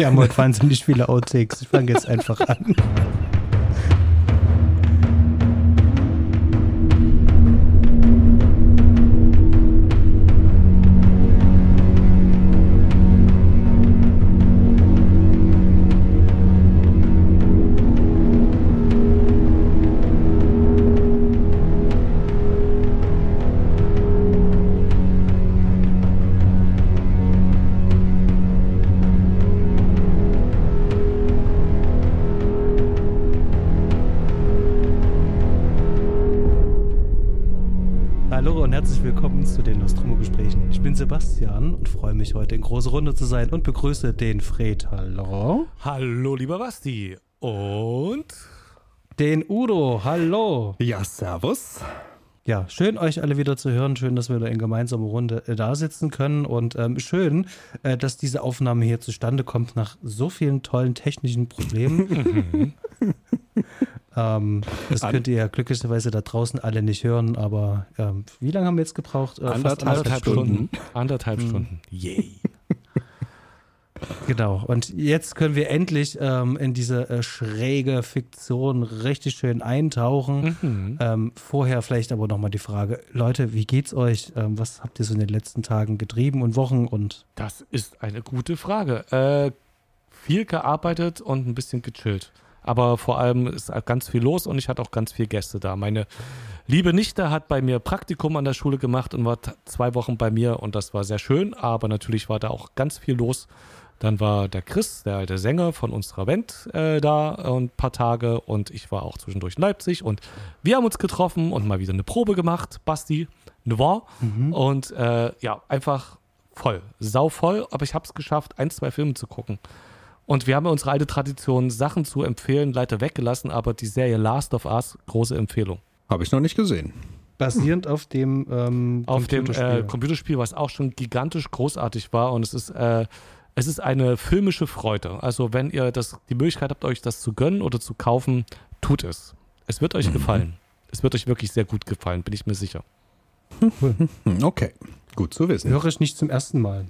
Wir haben heute wahnsinnig viele Outtakes. Ich fange jetzt einfach an. Mich heute in große Runde zu sein und begrüße den Fred. Hallo. Hallo, lieber Basti. Und den Udo. Hallo. Ja, servus. Ja, schön euch alle wieder zu hören. Schön, dass wir da in gemeinsamer Runde äh, da sitzen können. Und ähm, schön, äh, dass diese Aufnahme hier zustande kommt nach so vielen tollen technischen Problemen. Ähm, das könnt ihr ja glücklicherweise da draußen alle nicht hören, aber ähm, wie lange haben wir jetzt gebraucht? Äh, anderthalb, anderthalb Stunden. Stunden. Anderthalb hm. Stunden. Yay. Genau, und jetzt können wir endlich ähm, in diese äh, schräge Fiktion richtig schön eintauchen. Mhm. Ähm, vorher vielleicht aber nochmal die Frage, Leute, wie geht's euch? Ähm, was habt ihr so in den letzten Tagen getrieben und Wochen? Und das ist eine gute Frage. Äh, viel gearbeitet und ein bisschen gechillt. Aber vor allem ist ganz viel los und ich hatte auch ganz viele Gäste da. Meine liebe Nichte hat bei mir Praktikum an der Schule gemacht und war zwei Wochen bei mir und das war sehr schön. Aber natürlich war da auch ganz viel los. Dann war der Chris, der alte Sänger von unserer Band, äh, da ein paar Tage und ich war auch zwischendurch in Leipzig und wir haben uns getroffen und mal wieder eine Probe gemacht, Basti, Noir. Mhm. Und äh, ja, einfach voll, sau voll, aber ich habe es geschafft, ein, zwei Filme zu gucken. Und wir haben ja unsere alte Tradition, Sachen zu empfehlen, leider weggelassen, aber die Serie Last of Us, große Empfehlung. Habe ich noch nicht gesehen. Basierend auf dem ähm, auf Computerspiel. dem äh, Computerspiel, was auch schon gigantisch großartig war und es ist äh, es ist eine filmische Freude. Also wenn ihr das die Möglichkeit habt, euch das zu gönnen oder zu kaufen, tut es. Es wird euch mhm. gefallen. Es wird euch wirklich sehr gut gefallen, bin ich mir sicher. Okay, gut zu wissen. Höre ich nicht zum ersten Mal.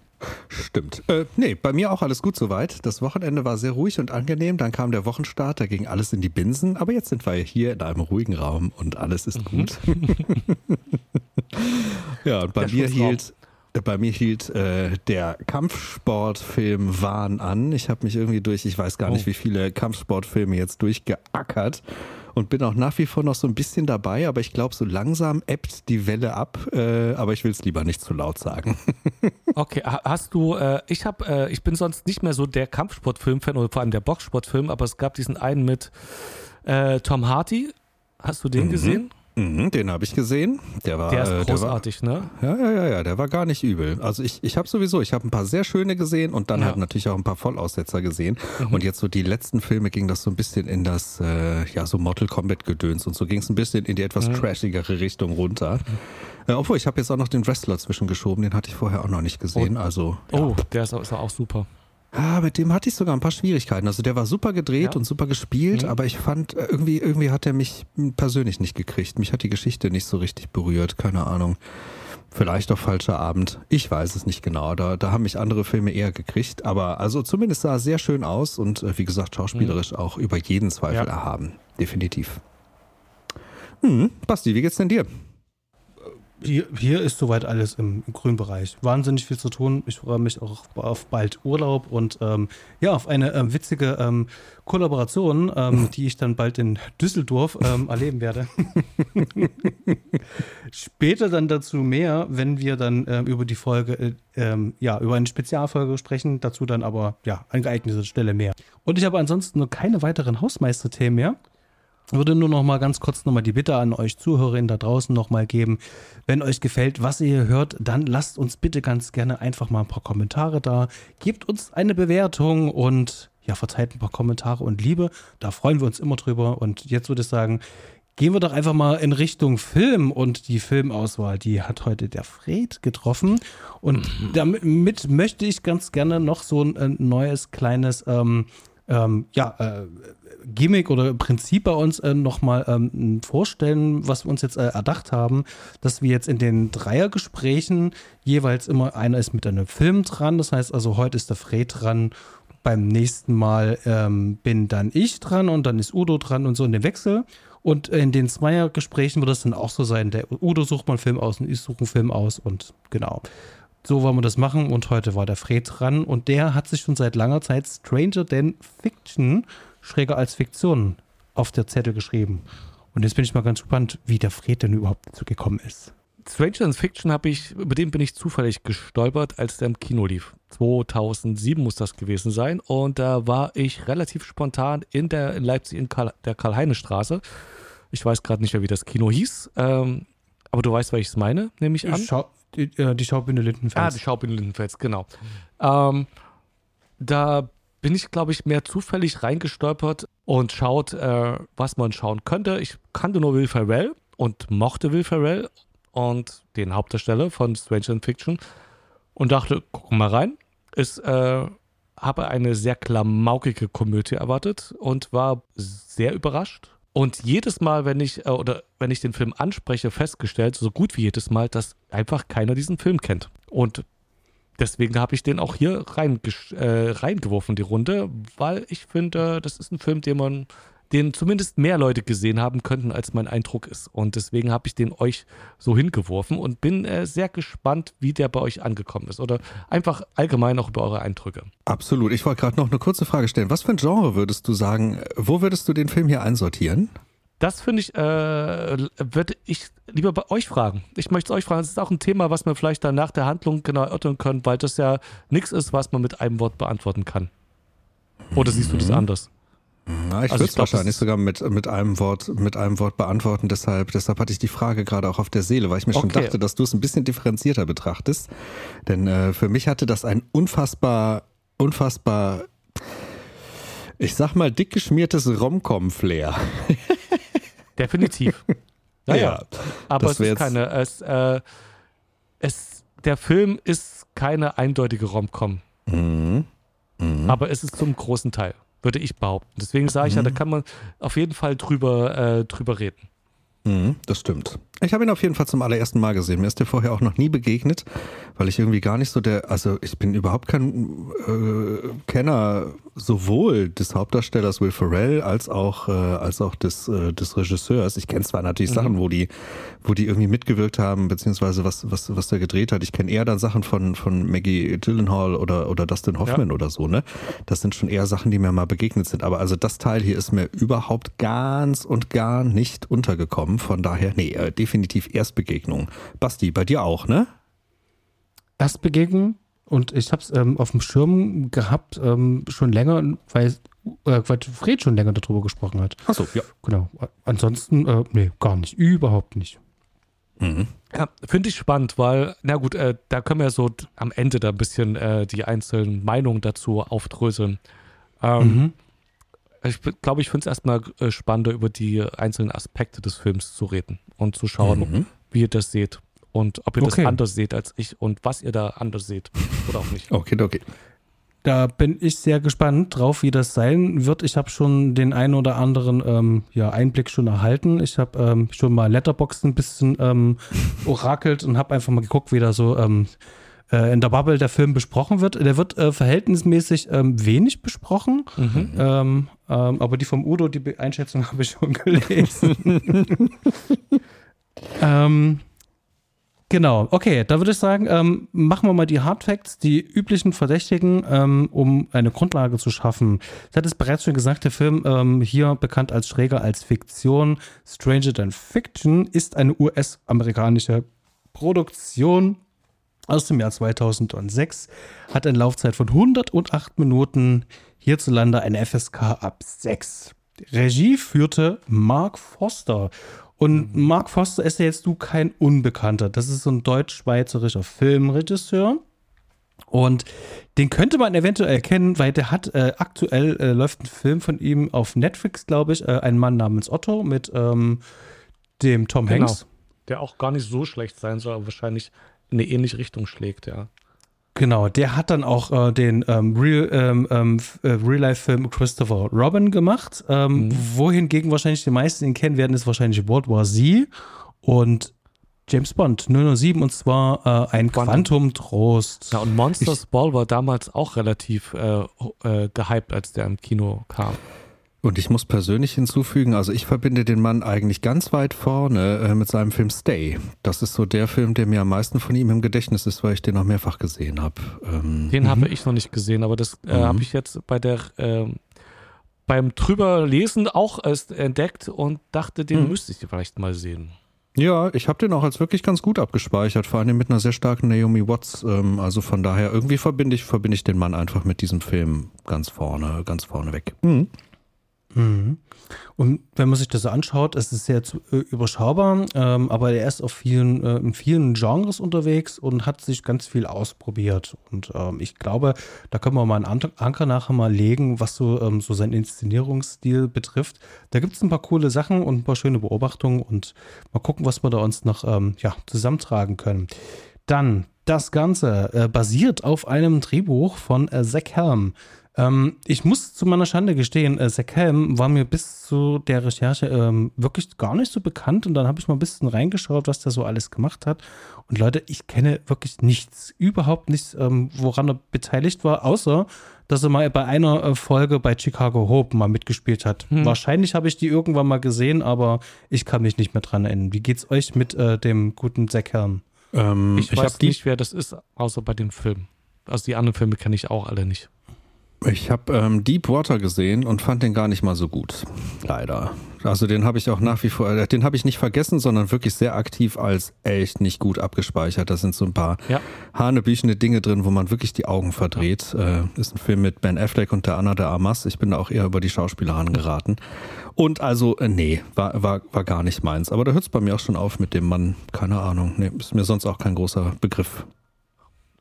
Stimmt. Äh, nee, bei mir auch alles gut soweit. Das Wochenende war sehr ruhig und angenehm. Dann kam der Wochenstart, da ging alles in die Binsen. Aber jetzt sind wir hier in einem ruhigen Raum und alles ist mhm. gut. ja, und bei der mir hielt bei mir hielt äh, der Kampfsportfilm Wahn an. Ich habe mich irgendwie durch, ich weiß gar nicht, oh. wie viele Kampfsportfilme jetzt durchgeackert und bin auch nach wie vor noch so ein bisschen dabei, aber ich glaube, so langsam ebbt die Welle ab, äh, aber ich will es lieber nicht zu laut sagen. okay, hast du, äh, ich habe, äh, ich bin sonst nicht mehr so der Kampfsportfilm-Fan oder vor allem der Boxsportfilm, aber es gab diesen einen mit äh, Tom Hardy. Hast du den mhm. gesehen? Mhm, den habe ich gesehen. Der war der ist großartig, äh, der war, ne? Ja, ja, ja, ja, der war gar nicht übel. Also ich, ich habe sowieso, ich habe ein paar sehr schöne gesehen und dann ja. halt natürlich auch ein paar Vollaussetzer gesehen. Mhm. Und jetzt so die letzten Filme ging das so ein bisschen in das, äh, ja, so Mortal Kombat Gedöns und so ging es ein bisschen in die etwas mhm. trashigere Richtung runter. Mhm. Äh, obwohl, ich habe jetzt auch noch den Wrestler zwischengeschoben, den hatte ich vorher auch noch nicht gesehen. Oh, also, ja. oh der ist, ist auch super. Ah, mit dem hatte ich sogar ein paar Schwierigkeiten. Also der war super gedreht ja. und super gespielt, mhm. aber ich fand, äh, irgendwie, irgendwie hat er mich persönlich nicht gekriegt. Mich hat die Geschichte nicht so richtig berührt, keine Ahnung. Vielleicht auch falscher Abend. Ich weiß es nicht genau. Da, da haben mich andere Filme eher gekriegt. Aber also zumindest sah er sehr schön aus und äh, wie gesagt, schauspielerisch mhm. auch über jeden Zweifel ja. erhaben. Definitiv. Hm, Basti, wie geht's denn dir? Hier, hier ist soweit alles im, im grünen Bereich. Wahnsinnig viel zu tun. Ich freue mich auch auf bald Urlaub und ähm, ja, auf eine ähm, witzige ähm, Kollaboration, ähm, die ich dann bald in Düsseldorf ähm, erleben werde. Später dann dazu mehr, wenn wir dann ähm, über die Folge, äh, ja, über eine Spezialfolge sprechen. Dazu dann aber, ja, an geeigneter Stelle mehr. Und ich habe ansonsten nur keine weiteren Hausmeisterthemen mehr würde nur noch mal ganz kurz noch mal die Bitte an euch Zuhörerinnen da draußen noch mal geben, wenn euch gefällt, was ihr hier hört, dann lasst uns bitte ganz gerne einfach mal ein paar Kommentare da, gebt uns eine Bewertung und ja, verzeiht ein paar Kommentare und Liebe, da freuen wir uns immer drüber. Und jetzt würde ich sagen, gehen wir doch einfach mal in Richtung Film und die Filmauswahl, die hat heute der Fred getroffen. Und mhm. damit möchte ich ganz gerne noch so ein, ein neues kleines ähm, ähm, ja, äh, Gimmick oder Prinzip bei uns äh, nochmal ähm, vorstellen, was wir uns jetzt äh, erdacht haben, dass wir jetzt in den Dreiergesprächen jeweils immer einer ist mit einem Film dran. Das heißt also, heute ist der Fred dran beim nächsten Mal ähm, bin dann ich dran und dann ist Udo dran und so in dem Wechsel. Und in den Zweiergesprächen wird es dann auch so sein, der Udo sucht mal einen Film aus und ich suche einen Film aus und genau. So wollen wir das machen und heute war der Fred dran und der hat sich schon seit langer Zeit Stranger Than Fiction, schräger als Fiktion, auf der Zettel geschrieben. Und jetzt bin ich mal ganz gespannt, wie der Fred denn überhaupt dazu gekommen ist. Stranger Than Fiction habe ich, über den bin ich zufällig gestolpert, als der im Kino lief. 2007 muss das gewesen sein. Und da war ich relativ spontan in der in Leipzig in Karl, der Karl-Heine-Straße. Ich weiß gerade nicht mehr, wie das Kino hieß. Ähm, aber du weißt, welches meine, nehme ich an. Schau, die, äh, die Schaubühne Lindenfels. Ah, die Schaubühne Lindenfels, genau. Ähm, da bin ich, glaube ich, mehr zufällig reingestolpert und schaut, äh, was man schauen könnte. Ich kannte nur Will Ferrell und mochte Will Ferrell und den Hauptdarsteller von Stranger Fiction und dachte, guck mal rein. Ist, äh, habe eine sehr klamaukige Komödie erwartet und war sehr überrascht. Und jedes Mal, wenn ich äh, oder wenn ich den Film anspreche, festgestellt, so gut wie jedes Mal, dass einfach keiner diesen Film kennt. Und deswegen habe ich den auch hier rein, äh, reingeworfen, die Runde, weil ich finde, das ist ein Film, den man den zumindest mehr Leute gesehen haben könnten, als mein Eindruck ist. Und deswegen habe ich den euch so hingeworfen und bin äh, sehr gespannt, wie der bei euch angekommen ist. Oder einfach allgemein auch über eure Eindrücke. Absolut. Ich wollte gerade noch eine kurze Frage stellen. Was für ein Genre würdest du sagen, wo würdest du den Film hier einsortieren? Das finde ich, äh, würde ich lieber bei euch fragen. Ich möchte es euch fragen. Das ist auch ein Thema, was wir vielleicht dann nach der Handlung genau erörtern können, weil das ja nichts ist, was man mit einem Wort beantworten kann. Oder siehst du das mhm. anders? Na, ich also würde es wahrscheinlich sogar mit, mit einem Wort, mit einem Wort beantworten. Deshalb, deshalb hatte ich die Frage gerade auch auf der Seele, weil ich mir okay. schon dachte, dass du es ein bisschen differenzierter betrachtest. Denn äh, für mich hatte das ein unfassbar, unfassbar, ich sag mal, dick geschmiertes Romcom-Flair. Definitiv. Naja, ja, aber es ist keine, es, äh, es, der Film ist keine eindeutige Romcom. Mhm. Mhm. Aber es ist zum großen Teil würde ich behaupten. Deswegen sage ich mhm. ja, da mhm. kann man auf jeden Fall drüber, äh, drüber reden. Mhm, das stimmt. Ich habe ihn auf jeden Fall zum allerersten Mal gesehen. Mir ist der vorher auch noch nie begegnet, weil ich irgendwie gar nicht so der, also ich bin überhaupt kein äh, Kenner sowohl des Hauptdarstellers Will Ferrell als auch äh, als auch des äh, des Regisseurs. Ich kenne zwar natürlich mhm. Sachen, wo die wo die irgendwie mitgewirkt haben beziehungsweise was was was der gedreht hat. Ich kenne eher dann Sachen von von Maggie Gyllenhaal oder oder Dustin Hoffman ja. oder so. Ne, das sind schon eher Sachen, die mir mal begegnet sind. Aber also das Teil hier ist mir überhaupt ganz und gar nicht untergekommen. Von daher nee, äh, definitiv Erstbegegnung. Basti, bei dir auch, ne? Erstbegegnung und ich habe es ähm, auf dem Schirm gehabt, ähm, schon länger, weil, äh, weil Fred schon länger darüber gesprochen hat. Achso, ja. Genau. Ansonsten, äh, nee, gar nicht. Überhaupt nicht. Mhm. Ja, finde ich spannend, weil, na gut, äh, da können wir so am Ende da ein bisschen äh, die einzelnen Meinungen dazu aufdröseln. Ähm, mhm. Ich glaube, ich finde es erstmal äh, spannender, über die einzelnen Aspekte des Films zu reden und zu schauen, mhm. wie ihr das seht und ob ihr okay. das anders seht als ich und was ihr da anders seht oder auch nicht. Okay, okay. Da bin ich sehr gespannt drauf, wie das sein wird. Ich habe schon den einen oder anderen ähm, ja, Einblick schon erhalten. Ich habe ähm, schon mal Letterboxd ein bisschen ähm, orakelt und habe einfach mal geguckt, wie da so ähm, äh, in der Bubble der Film besprochen wird. Der wird äh, verhältnismäßig ähm, wenig besprochen, mhm. ähm, aber die vom Udo, die Einschätzung habe ich schon gelesen. ähm, genau, okay, da würde ich sagen, ähm, machen wir mal die Hardfacts, die üblichen Verdächtigen, ähm, um eine Grundlage zu schaffen. Ich hatte es bereits schon gesagt, der Film, ähm, hier bekannt als schräger als Fiktion, Stranger Than Fiction, ist eine US-amerikanische Produktion aus dem Jahr 2006, hat eine Laufzeit von 108 Minuten, hierzulande eine FSK ab 6. Regie führte Mark Foster. Und mhm. Mark Foster ist ja jetzt du kein Unbekannter. Das ist so ein deutsch-schweizerischer Filmregisseur. Und den könnte man eventuell erkennen, weil der hat äh, aktuell äh, läuft ein Film von ihm auf Netflix, glaube ich, äh, ein Mann namens Otto mit ähm, dem Tom genau. Hanks. Der auch gar nicht so schlecht sein soll, aber wahrscheinlich in eine ähnliche Richtung schlägt, ja. Genau, der hat dann auch äh, den ähm, Real, ähm, ähm äh, Real-Life-Film Christopher Robin gemacht. Ähm, mhm. Wohingegen wahrscheinlich die meisten ihn kennen werden, ist wahrscheinlich World War Z. Und James Bond 007 und zwar äh, ein Quantum. Quantum Trost. Ja, und Monsters Ball war damals auch relativ äh, äh, gehypt, als der im Kino kam. Und ich muss persönlich hinzufügen, also ich verbinde den Mann eigentlich ganz weit vorne äh, mit seinem Film Stay. Das ist so der Film, der mir am meisten von ihm im Gedächtnis ist, weil ich den auch mehrfach gesehen habe. Ähm, Den habe ich noch nicht gesehen, aber das äh, Mhm. habe ich jetzt bei der ähm, beim drüber lesen auch erst entdeckt und dachte, den Mhm. müsste ich vielleicht mal sehen. ja, ich habe den auch als wirklich ganz gut abgespeichert, vor allem mit einer sehr starken Naomi Watts. Ähm, also von daher, irgendwie verbinde ich, verbinde ich den Mann einfach mit diesem Film ganz vorne, ganz vorne weg. Mhm. Mhm. Und wenn man sich das so anschaut, es ist sehr äh, überschaubar, ähm, aber er ist auf vielen, äh, in vielen Genres unterwegs und hat sich ganz viel ausprobiert. Und ähm, ich glaube, da können wir mal einen An- Anker nachher mal legen, was so, ähm, so seinen Inszenierungsstil betrifft. Da gibt es ein paar coole Sachen und ein paar schöne Beobachtungen und mal gucken, was wir da uns noch ähm, ja, zusammentragen können. Dann, das Ganze äh, basiert auf einem Drehbuch von äh, Zack Helm. Ähm, ich muss zu meiner Schande gestehen, äh, Zack Helm war mir bis zu der Recherche ähm, wirklich gar nicht so bekannt und dann habe ich mal ein bisschen reingeschaut, was der so alles gemacht hat. Und Leute, ich kenne wirklich nichts, überhaupt nichts, ähm, woran er beteiligt war, außer dass er mal bei einer äh, Folge bei Chicago Hope mal mitgespielt hat. Hm. Wahrscheinlich habe ich die irgendwann mal gesehen, aber ich kann mich nicht mehr dran erinnern. Wie geht's euch mit äh, dem guten Zack Helm? Ähm, Ich, ich weiß nicht, wer das ist, außer bei den Filmen. Also die anderen Filme kenne ich auch alle nicht. Ich habe ähm, Deepwater gesehen und fand den gar nicht mal so gut. Leider. Also den habe ich auch nach wie vor, äh, den habe ich nicht vergessen, sondern wirklich sehr aktiv als echt nicht gut abgespeichert. Da sind so ein paar Ja. hanebüchene Dinge drin, wo man wirklich die Augen verdreht. Äh, ist ein Film mit Ben Affleck und der Anna de Armas. Ich bin da auch eher über die Schauspieler angeraten. Und also, äh, nee, war, war, war gar nicht meins. Aber da hört es bei mir auch schon auf mit dem Mann. Keine Ahnung. Nee, ist mir sonst auch kein großer Begriff.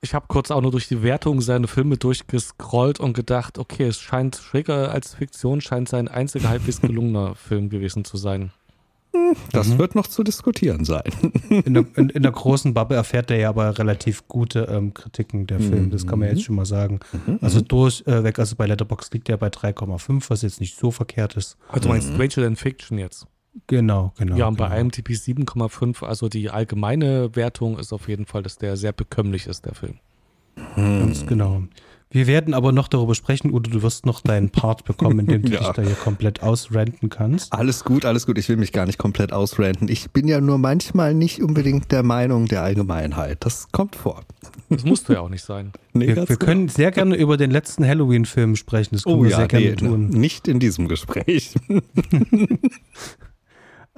Ich habe kurz auch nur durch die Wertung seine Filme durchgescrollt und gedacht, okay, es scheint schräger als Fiktion, scheint sein einziger halbwegs gelungener Film gewesen zu sein. Das Mhm. wird noch zu diskutieren sein. In der, in, in der großen Bubble erfährt er ja aber relativ gute ähm, Kritiken der Film, das kann man jetzt schon mal sagen. Also durchweg, also bei Letterboxd liegt er bei 3,5, was jetzt nicht so verkehrt ist. Also du meinst Rachel and Fiction jetzt? Genau, genau. ja, und bei genau. IMDb 7,5, also die allgemeine Wertung ist auf jeden Fall, dass der sehr bekömmlich ist, der Film. Ganz genau. Wir werden aber noch darüber sprechen, Udo, du wirst noch deinen Part bekommen, in dem du Ja. dich da hier komplett ausrenten kannst. Alles gut, alles gut. Ich will mich gar nicht komplett ausranten. Ich bin ja nur manchmal nicht unbedingt der Meinung der Allgemeinheit. Das kommt vor. Das musst du ja auch nicht sein. Nee, Wir, wir können sehr gerne über den letzten Halloween-Film sprechen, das können Oh wir ja, sehr gerne nee, tun. nicht in diesem Gespräch.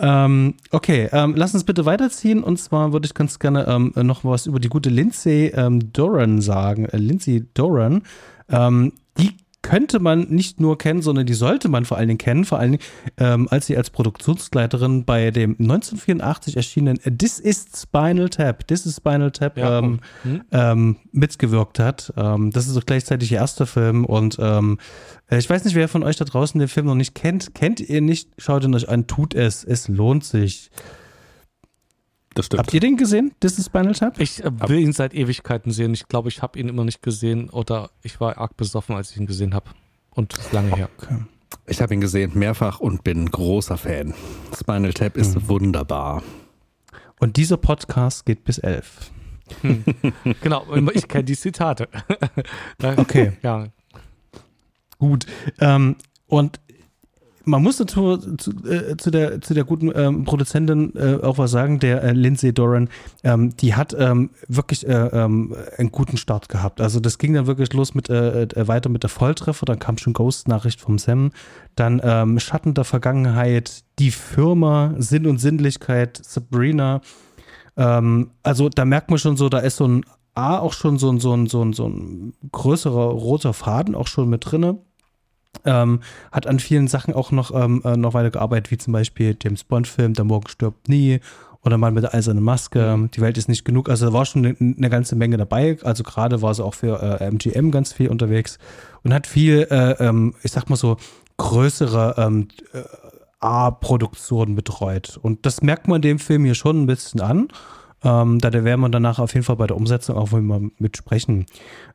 Ähm, okay, ähm, lass uns bitte weiterziehen. Und zwar würde ich ganz gerne ähm, noch was über die gute Lindsay ähm, Doran sagen. Äh, Lindsay Doran, ähm, könnte man nicht nur kennen, sondern die sollte man vor allen Dingen kennen, vor allen Dingen, ähm, als sie als Produktionsleiterin bei dem 1984 erschienenen This is Spinal Tap, This is Spinal Tap Ja, ähm, hm? ähm, mitgewirkt hat. Ähm, das ist auch gleichzeitig ihr erster Film und ähm, äh, ich weiß nicht, wer von euch da draußen den Film noch nicht kennt. Kennt ihr nicht? Schaut ihn euch an, tut es. Es lohnt sich. Das stimmt. Habt ihr den gesehen? This is Spinal Tap? Ich äh, will ihn seit Ewigkeiten sehen. Ich glaube, ich habe ihn immer nicht gesehen oder ich war arg besoffen, als ich ihn gesehen habe. Und ist lange her. Okay. Ich habe ihn gesehen mehrfach und bin großer Fan. Spinal Tap ist Mhm. wunderbar. Und dieser Podcast geht bis elf. Genau, ich kenne die Zitate. Okay. Ja, Gut. Ähm, und man muss dazu zu, äh, zu, der, zu der guten ähm, Produzentin äh, auch was sagen, der äh, Lindsay Doran, ähm, die hat ähm, wirklich äh, ähm, einen guten Start gehabt. Also das ging dann wirklich los mit äh, äh, weiter mit der Volltreffer, dann kam schon Ghost-Nachricht vom Sam, dann ähm, Schatten der Vergangenheit, die Firma, Sinn und Sinnlichkeit, Sabrina. Ähm, also da merkt man schon so, da ist so ein A auch schon so ein, so ein, so ein, so ein größerer roter Faden auch schon mit drinne. Ähm, hat an vielen Sachen auch noch, ähm, äh, noch weiter gearbeitet, wie zum Beispiel James Bond-Film Der Morgen stirbt nie oder mal mit der eisernen Maske, Die Welt ist nicht genug. Also da war schon eine, eine ganze Menge dabei. Also gerade war sie auch für äh, MGM ganz viel unterwegs und hat viel, äh, ähm, ich sag mal so, größere ähm, äh, A-Produktionen betreut. Und das merkt man dem Film hier schon ein bisschen an. Ähm, da werden wir danach auf jeden Fall bei der Umsetzung auch mal mitsprechen.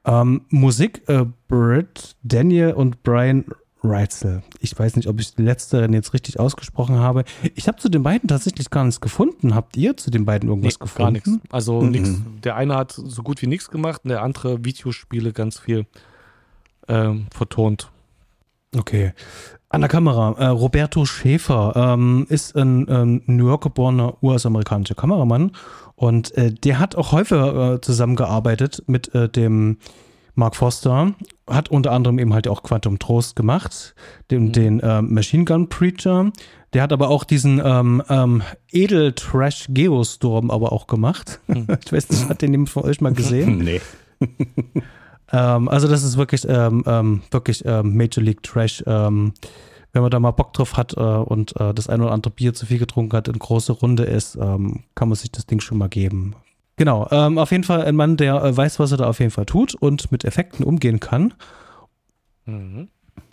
Ähm, Musik, äh, Britt, Daniel und Brian Reitzel. Ich weiß nicht, ob ich die letzteren jetzt richtig ausgesprochen habe. Ich habe zu den beiden tatsächlich gar nichts gefunden. Habt ihr zu den beiden irgendwas nee, gefunden? Gar nichts. Also mhm. nichts. Der eine hat so gut wie nichts gemacht und der andere Videospiele ganz viel ähm, vertont. Okay. An der Kamera, äh, Roberto Schäfer ähm, ist ein ähm, New York geborener US-amerikanischer Kameramann und äh, der hat auch häufiger äh, zusammengearbeitet mit äh, dem Mark Foster hat unter anderem eben halt auch Quantum Trost gemacht, den, mhm. den äh, Machine Gun Preacher. Der hat aber auch diesen ähm, ähm, Edel-Trash Geostorm aber auch gemacht. Mhm. ich weiß nicht, hat den jemand von euch mal gesehen? nee. ähm, also das ist wirklich, ähm, ähm, wirklich ähm, Major League Trash. wenn man da mal Bock drauf hat äh, und äh, das ein oder andere Bier zu viel getrunken hat, in große Runde ist, kann man sich das Ding schon mal geben. Genau, ähm, auf jeden Fall ein Mann, der äh, weiß, was er da auf jeden Fall tut und mit Effekten umgehen kann. Mhm.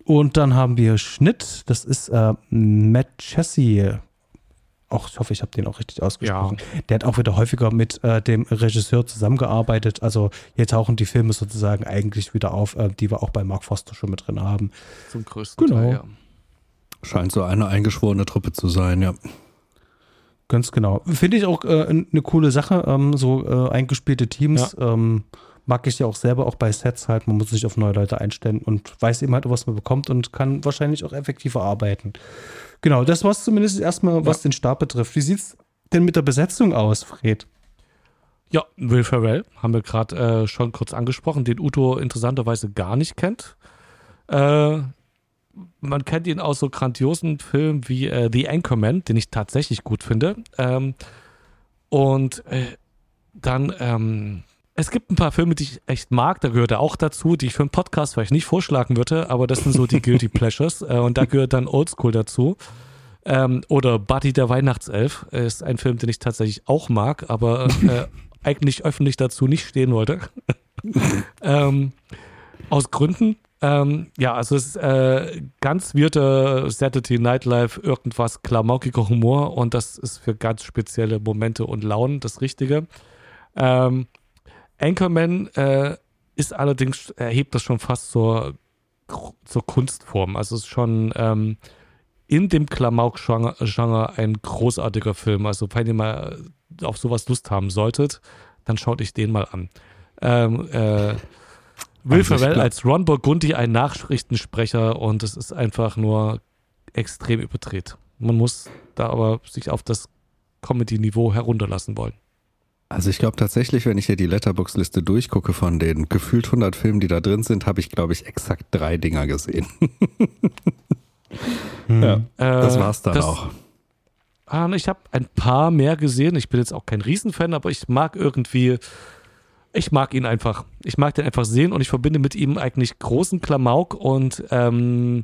Und dann haben wir Schnitt, das ist äh, Matt Chessie. Auch, ich hoffe, ich habe den auch richtig ausgesprochen. Ja. Der hat auch wieder häufiger mit äh, dem Regisseur zusammengearbeitet. Also hier tauchen die Filme sozusagen eigentlich wieder auf, äh, die wir auch bei Mark Foster schon mit drin haben. Zum größten genau. Teil, ja. Scheint so eine eingeschworene Truppe zu sein, ja. Ganz genau. Finde ich auch äh, eine coole Sache, ähm, so äh, eingespielte Teams. Ja. Ähm, mag ich ja auch selber, auch bei Sets halt. Man muss sich auf neue Leute einstellen und weiß eben halt, was man bekommt und kann wahrscheinlich auch effektiver arbeiten. Genau, das war es zumindest erstmal, was ja. den Stab betrifft. Wie sieht es denn mit der Besetzung aus, Fred? Ja, Will Ferrell haben wir gerade äh, schon kurz angesprochen, den Uto interessanterweise gar nicht kennt. Äh, man kennt ihn aus so grandiosen Filmen wie äh, The Anchorman, den ich tatsächlich gut finde. Ähm, und äh, dann, ähm, es gibt ein paar Filme, die ich echt mag, da gehört er auch dazu, die ich für einen Podcast vielleicht nicht vorschlagen würde, aber das sind so die Guilty Pleasures. Äh, und da gehört dann Oldschool dazu. Ähm, oder Buddy der Weihnachtself ist ein Film, den ich tatsächlich auch mag, aber äh, eigentlich öffentlich dazu nicht stehen wollte. ähm, aus Gründen, ähm, ja, also es ist äh, ganz weirder Saturday Nightlife, irgendwas klamaukiger Humor und das ist für ganz spezielle Momente und Launen das Richtige. Ähm, Anchorman äh, ist allerdings, erhebt das schon fast zur, zur Kunstform. Also es ist schon ähm, in dem Klamauk-Genre ein großartiger Film. Also wenn ihr mal auf sowas Lust haben solltet, dann schaut euch den mal an. Ähm, äh, Will also Ferrell als Ron Burgundy ein Nachrichtensprecher und es ist einfach nur extrem überdreht. Man muss da aber sich auf das Comedy-Niveau herunterlassen wollen. Also ich glaube tatsächlich, wenn ich hier die Letterbox-Liste durchgucke von den gefühlt 100 Filmen, die da drin sind, habe ich, glaube ich, exakt drei Dinger gesehen. hm. Ja, das äh, war's dann das, auch. Ah, ich habe ein paar mehr gesehen. Ich bin jetzt auch kein Riesenfan, aber ich mag irgendwie ich mag ihn einfach. Ich mag den einfach sehen und ich verbinde mit ihm eigentlich großen Klamauk und ähm,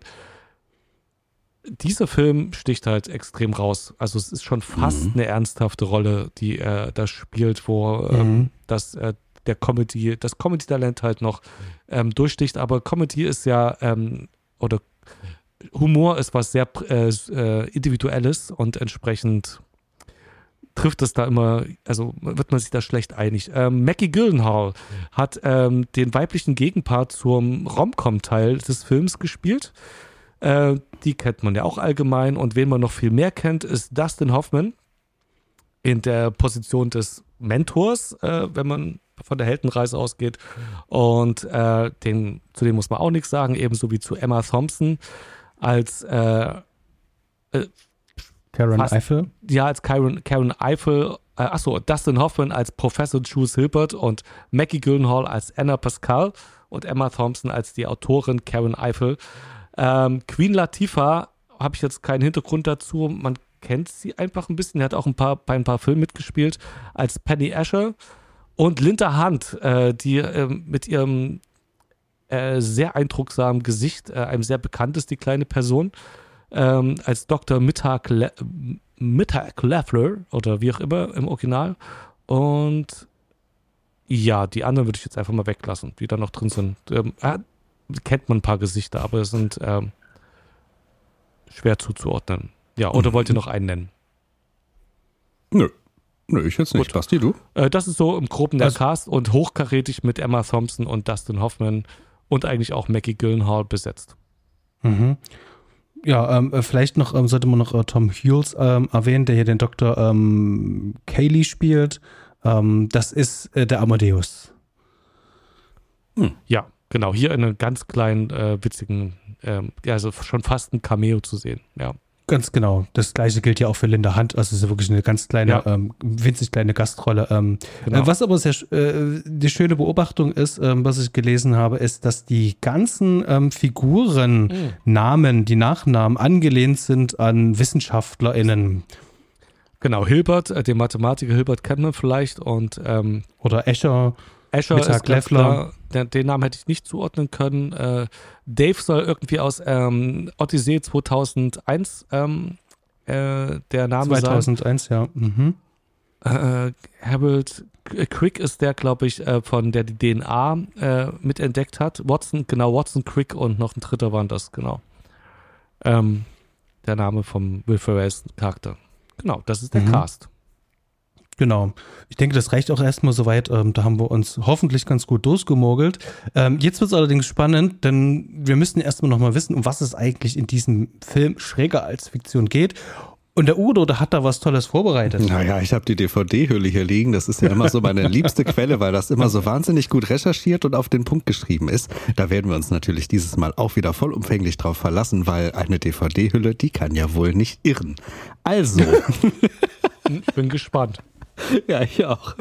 dieser Film sticht halt extrem raus. Also es ist schon fast mhm. eine ernsthafte Rolle, die er da spielt, wo ähm, mhm. ähm, das äh, der Comedy, das Comedy-Talent halt noch ähm, durchsticht. Aber Comedy ist ja ähm, oder Humor ist was sehr äh, äh individuelles und entsprechend trifft es da immer, also wird man sich da schlecht einig. Ähm, Mackie Gyllenhaal hat ähm, den weiblichen Gegenpart zum Rom-Com-Teil des Films gespielt. Äh, die kennt man ja auch allgemein. Und wen man noch viel mehr kennt, ist Dustin Hoffman in der Position des Mentors, äh, wenn man von der Heldenreise ausgeht. Und äh, den, zu dem muss man auch nichts sagen, ebenso wie zu Emma Thompson als äh, äh Karen fast, Eiffel? Ja, als Karen, Karen Eiffel. Äh, achso, Dustin Hoffman als Professor Jules Hilbert und Maggie Gyllenhaal als Anna Pascal und Emma Thompson als die Autorin Karen Eiffel. Ähm, Queen Latifah habe ich jetzt keinen Hintergrund dazu. Man kennt sie einfach ein bisschen. Er hat auch ein paar, bei ein paar Filmen mitgespielt als Penny Asher. Und Linda Hunt, äh, die äh, mit ihrem äh, sehr eindrucksamen Gesicht, äh, einem sehr bekannt ist, die kleine Person, ähm, als Dr. Mittag, Le Mittag Leffler oder wie auch immer im Original. Und ja, die anderen würde ich jetzt einfach mal weglassen, die da noch drin sind. Ähm, äh, kennt man ein paar Gesichter, aber es sind ähm, schwer zuzuordnen. Ja, oder mhm. wollt ihr noch einen nennen? Nö. Nö, ich jetzt nicht. Gut. Basti, du? Äh, das ist so im Groben der also, Cast und hochkarätig mit Emma Thompson und Dustin Hoffman und eigentlich auch Maggie Gyllenhaal besetzt. Mhm. Ja, ähm, äh, vielleicht noch ähm, sollte man noch äh, Tom Hughes ähm, erwähnen, der hier den Dr. Ähm, Cayley spielt. Ähm, das ist äh, der Amadeus. Hm. Ja, genau. Hier in einem ganz kleinen, äh, witzigen, ähm, also schon fast ein Cameo zu sehen. Ja. Ganz genau. Das gleiche gilt ja auch für Linda Hunt. Also es ist wirklich eine ganz kleine, ja. ähm, winzig kleine Gastrolle. Ähm, genau. äh, was aber sehr äh, die schöne Beobachtung ist, ähm, was ich gelesen habe, ist, dass die ganzen ähm, Figuren, mhm. Namen, die Nachnamen angelehnt sind an WissenschaftlerInnen. Genau, Hilbert, äh, den Mathematiker Hilbert man vielleicht und ähm, oder Escher. Escher Mittag Leffler. Den, Namen hätte ich nicht zuordnen können. Äh, Dave soll irgendwie aus ähm, Odyssee 2001 ähm, äh, der Name 2001, sein. ja. Mhm. Äh, Harold Crick ist der, glaube ich, äh, von der die DNA äh, mitentdeckt hat. Watson, genau, Watson Crick und noch ein dritter waren das, genau. Ähm, der Name vom Will Ferrell's Charakter. Genau, das ist der mhm. Cast. Genau. Ich denke, das reicht auch erstmal soweit. Ähm, da haben wir uns hoffentlich ganz gut durchgemogelt. Ähm, jetzt wird es allerdings spannend, denn wir müssen erstmal nochmal wissen, um was es eigentlich in diesem Film schräger als Fiktion geht. Und der Udo, der hat da was Tolles vorbereitet. Naja, ich habe die DVD-Hülle hier liegen. Das ist ja immer so meine liebste Quelle, weil das immer so wahnsinnig gut recherchiert und auf den Punkt geschrieben ist. Da werden wir uns natürlich dieses Mal auch wieder vollumfänglich drauf verlassen, weil eine DVD-Hülle, die kann ja wohl nicht irren. Also. ich bin gespannt. Ja, ich auch.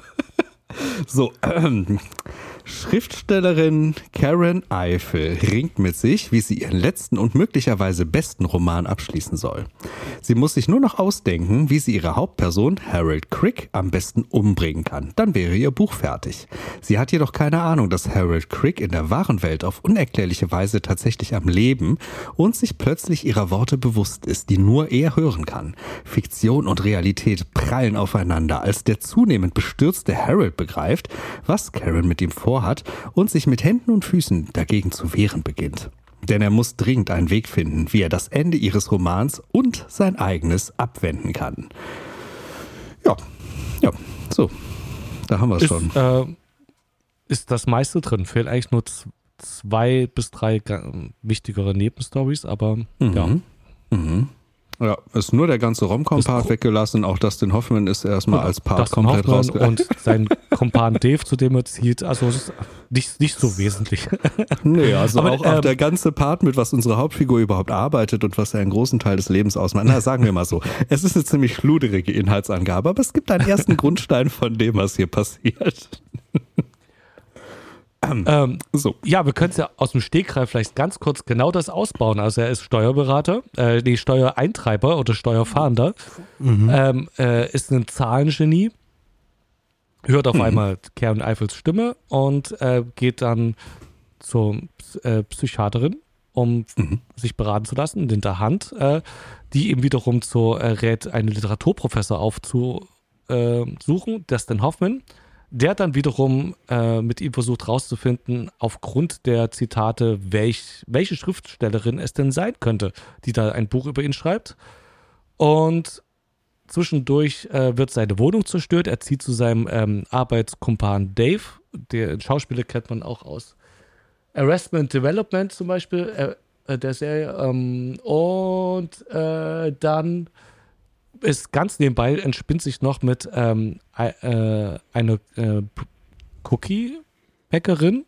So, ähm, Schriftstellerin Karen Eifel ringt mit sich, wie sie ihren letzten und möglicherweise besten Roman abschließen soll. Sie muss sich nur noch ausdenken, wie sie ihre Hauptperson Harold Crick am besten umbringen kann. Dann wäre ihr Buch fertig. Sie hat jedoch keine Ahnung, dass Harold Crick in der wahren Welt auf unerklärliche Weise tatsächlich am Leben und sich plötzlich ihrer Worte bewusst ist, die nur er hören kann. Fiktion und Realität prallen aufeinander, als der zunehmend bestürzte Harold begreift, was Karen mit ihm vorhat vorhat und sich mit Händen und Füßen dagegen zu wehren beginnt. Denn er muss dringend einen Weg finden, wie er das Ende ihres Romans und sein eigenes abwenden kann. Ja, ja, so, da haben wir es schon. Äh, ist das meiste drin? Fehlen eigentlich nur zwei bis drei wichtigere Nebenstories, aber mhm. ja. Mhm. Ja, ist nur der ganze Romcom-Part weggelassen. Auch Dustin Hoffman ist erstmal als Part Dustin komplett rausgegangen. Und sein Kompan Dave, zu dem er zieht, also ist nicht, nicht so wesentlich. Nee, also Aber, auch, ähm, auch der ganze Part, mit was unsere Hauptfigur überhaupt arbeitet und was er einen großen Teil des Lebens ausmacht. Na, sagen wir mal so. Es ist eine ziemlich schluderige Inhaltsangabe, aber es gibt einen ersten Grundstein von dem, was hier passiert. Ähm, so. Ja, wir können es ja aus dem Stegreif vielleicht ganz kurz genau das ausbauen. Also er ist Steuerberater, äh, nee, Steuereintreiber oder Steuerfahnder, mhm. ähm, äh, ist ein Zahlengenie, hört auf mhm. einmal Karen Eifels Stimme und äh, geht dann zur äh, Psychiaterin, um mhm. sich beraten zu lassen, in der Hand, äh, die ihm wiederum zur äh, rät, einen Literaturprofessor aufzusuchen, Dustin Hoffman der dann wiederum äh, mit ihm versucht herauszufinden, aufgrund der Zitate, welch, welche Schriftstellerin es denn sein könnte, die da ein Buch über ihn schreibt. Und zwischendurch äh, wird seine Wohnung zerstört. Er zieht zu seinem ähm, Arbeitskumpan Dave. Der Schauspieler kennt man auch aus Arrestment Development zum Beispiel, äh, äh der Serie. Ähm, und äh, dann ist ganz nebenbei entspinnt sich noch mit ähm, äh, einer äh, Cookie-Bäckerin,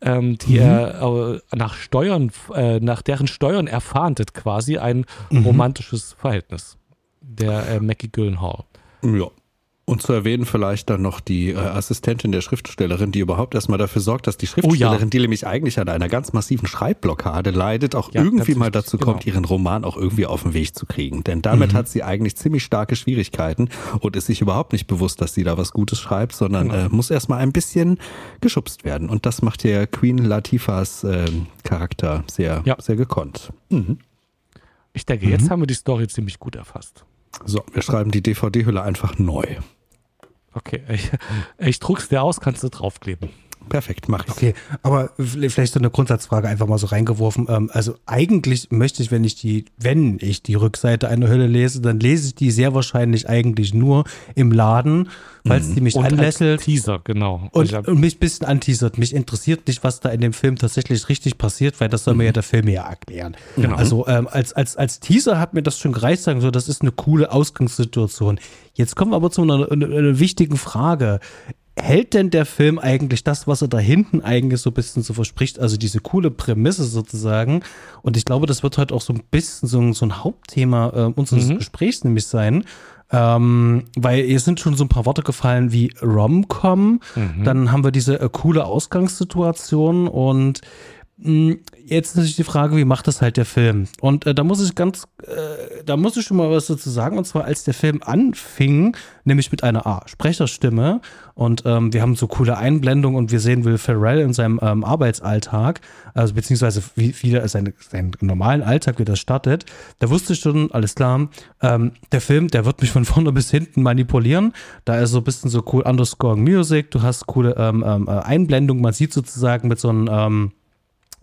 ähm, die mhm. er äh, nach Steuern, äh, nach deren Steuern erfahndet quasi ein mhm. romantisches Verhältnis. Der äh, Mackie Gyllenhaal. Ja. Und zu erwähnen vielleicht dann noch die äh, Assistentin der Schriftstellerin, die überhaupt erstmal dafür sorgt, dass die Schriftstellerin, oh ja. die nämlich eigentlich an einer ganz massiven Schreibblockade leidet, auch ja, irgendwie mal dazu genau. kommt, ihren Roman auch irgendwie auf den Weg zu kriegen. Denn damit mhm. hat sie eigentlich ziemlich starke Schwierigkeiten und ist sich überhaupt nicht bewusst, dass sie da was Gutes schreibt, sondern genau. äh, muss erstmal ein bisschen geschubst werden. Und das macht ja Queen Latifahs äh, Charakter sehr, ja. sehr gekonnt. Mhm. Ich denke, jetzt mhm. haben wir die Story ziemlich gut erfasst. So, wir schreiben die DVD-Hülle einfach neu. Okay, ich, ich druck's dir aus, kannst du draufkleben. Perfekt, mach ich. Okay, aber vielleicht so eine Grundsatzfrage einfach mal so reingeworfen. Ähm, also eigentlich möchte ich, wenn ich die, wenn ich die Rückseite einer Hülle lese, dann lese ich die sehr wahrscheinlich eigentlich nur im Laden, weil es die mich Und als anlächelt Teaser, genau. und, Ich hab- und mich ein bisschen anteasert. Mich interessiert nicht, was da in dem Film tatsächlich richtig passiert, weil das soll mir ja der Film ja erklären. Genau. Also ähm, als, als, als Teaser hat mir das schon gereicht, sagen so, das ist eine coole Ausgangssituation. Jetzt kommen wir aber zu einer, einer, einer wichtigen Frage. Hält denn der Film eigentlich das, was er da hinten eigentlich so ein bisschen so verspricht, also diese coole Prämisse sozusagen? Und ich glaube, das wird heute auch so ein bisschen so, ein- so ein Hauptthema äh, unseres Gesprächs nämlich sein. Ähm, weil hier sind schon so ein paar Worte gefallen wie Rom-Com, dann haben wir diese äh, coole Ausgangssituation und jetzt ist natürlich die Frage, wie macht das halt der Film? Und äh, da muss ich ganz, äh, da muss ich schon mal was dazu sagen. Und zwar, als der Film anfing, nämlich mit einer A, Sprecherstimme. Und ähm, wir haben so coole Einblendungen und wir sehen Will Ferrell in seinem ähm, Arbeitsalltag, also beziehungsweise wie viele seine, seinen normalen Alltag, wie das startet. Da wusste ich schon, alles klar, ähm, der Film, der wird mich von vorne bis hinten manipulieren. Da ist so ein bisschen so cool Underscoring Music, du hast coole ähm, ähm, äh, Einblendungen, man sieht sozusagen mit so einem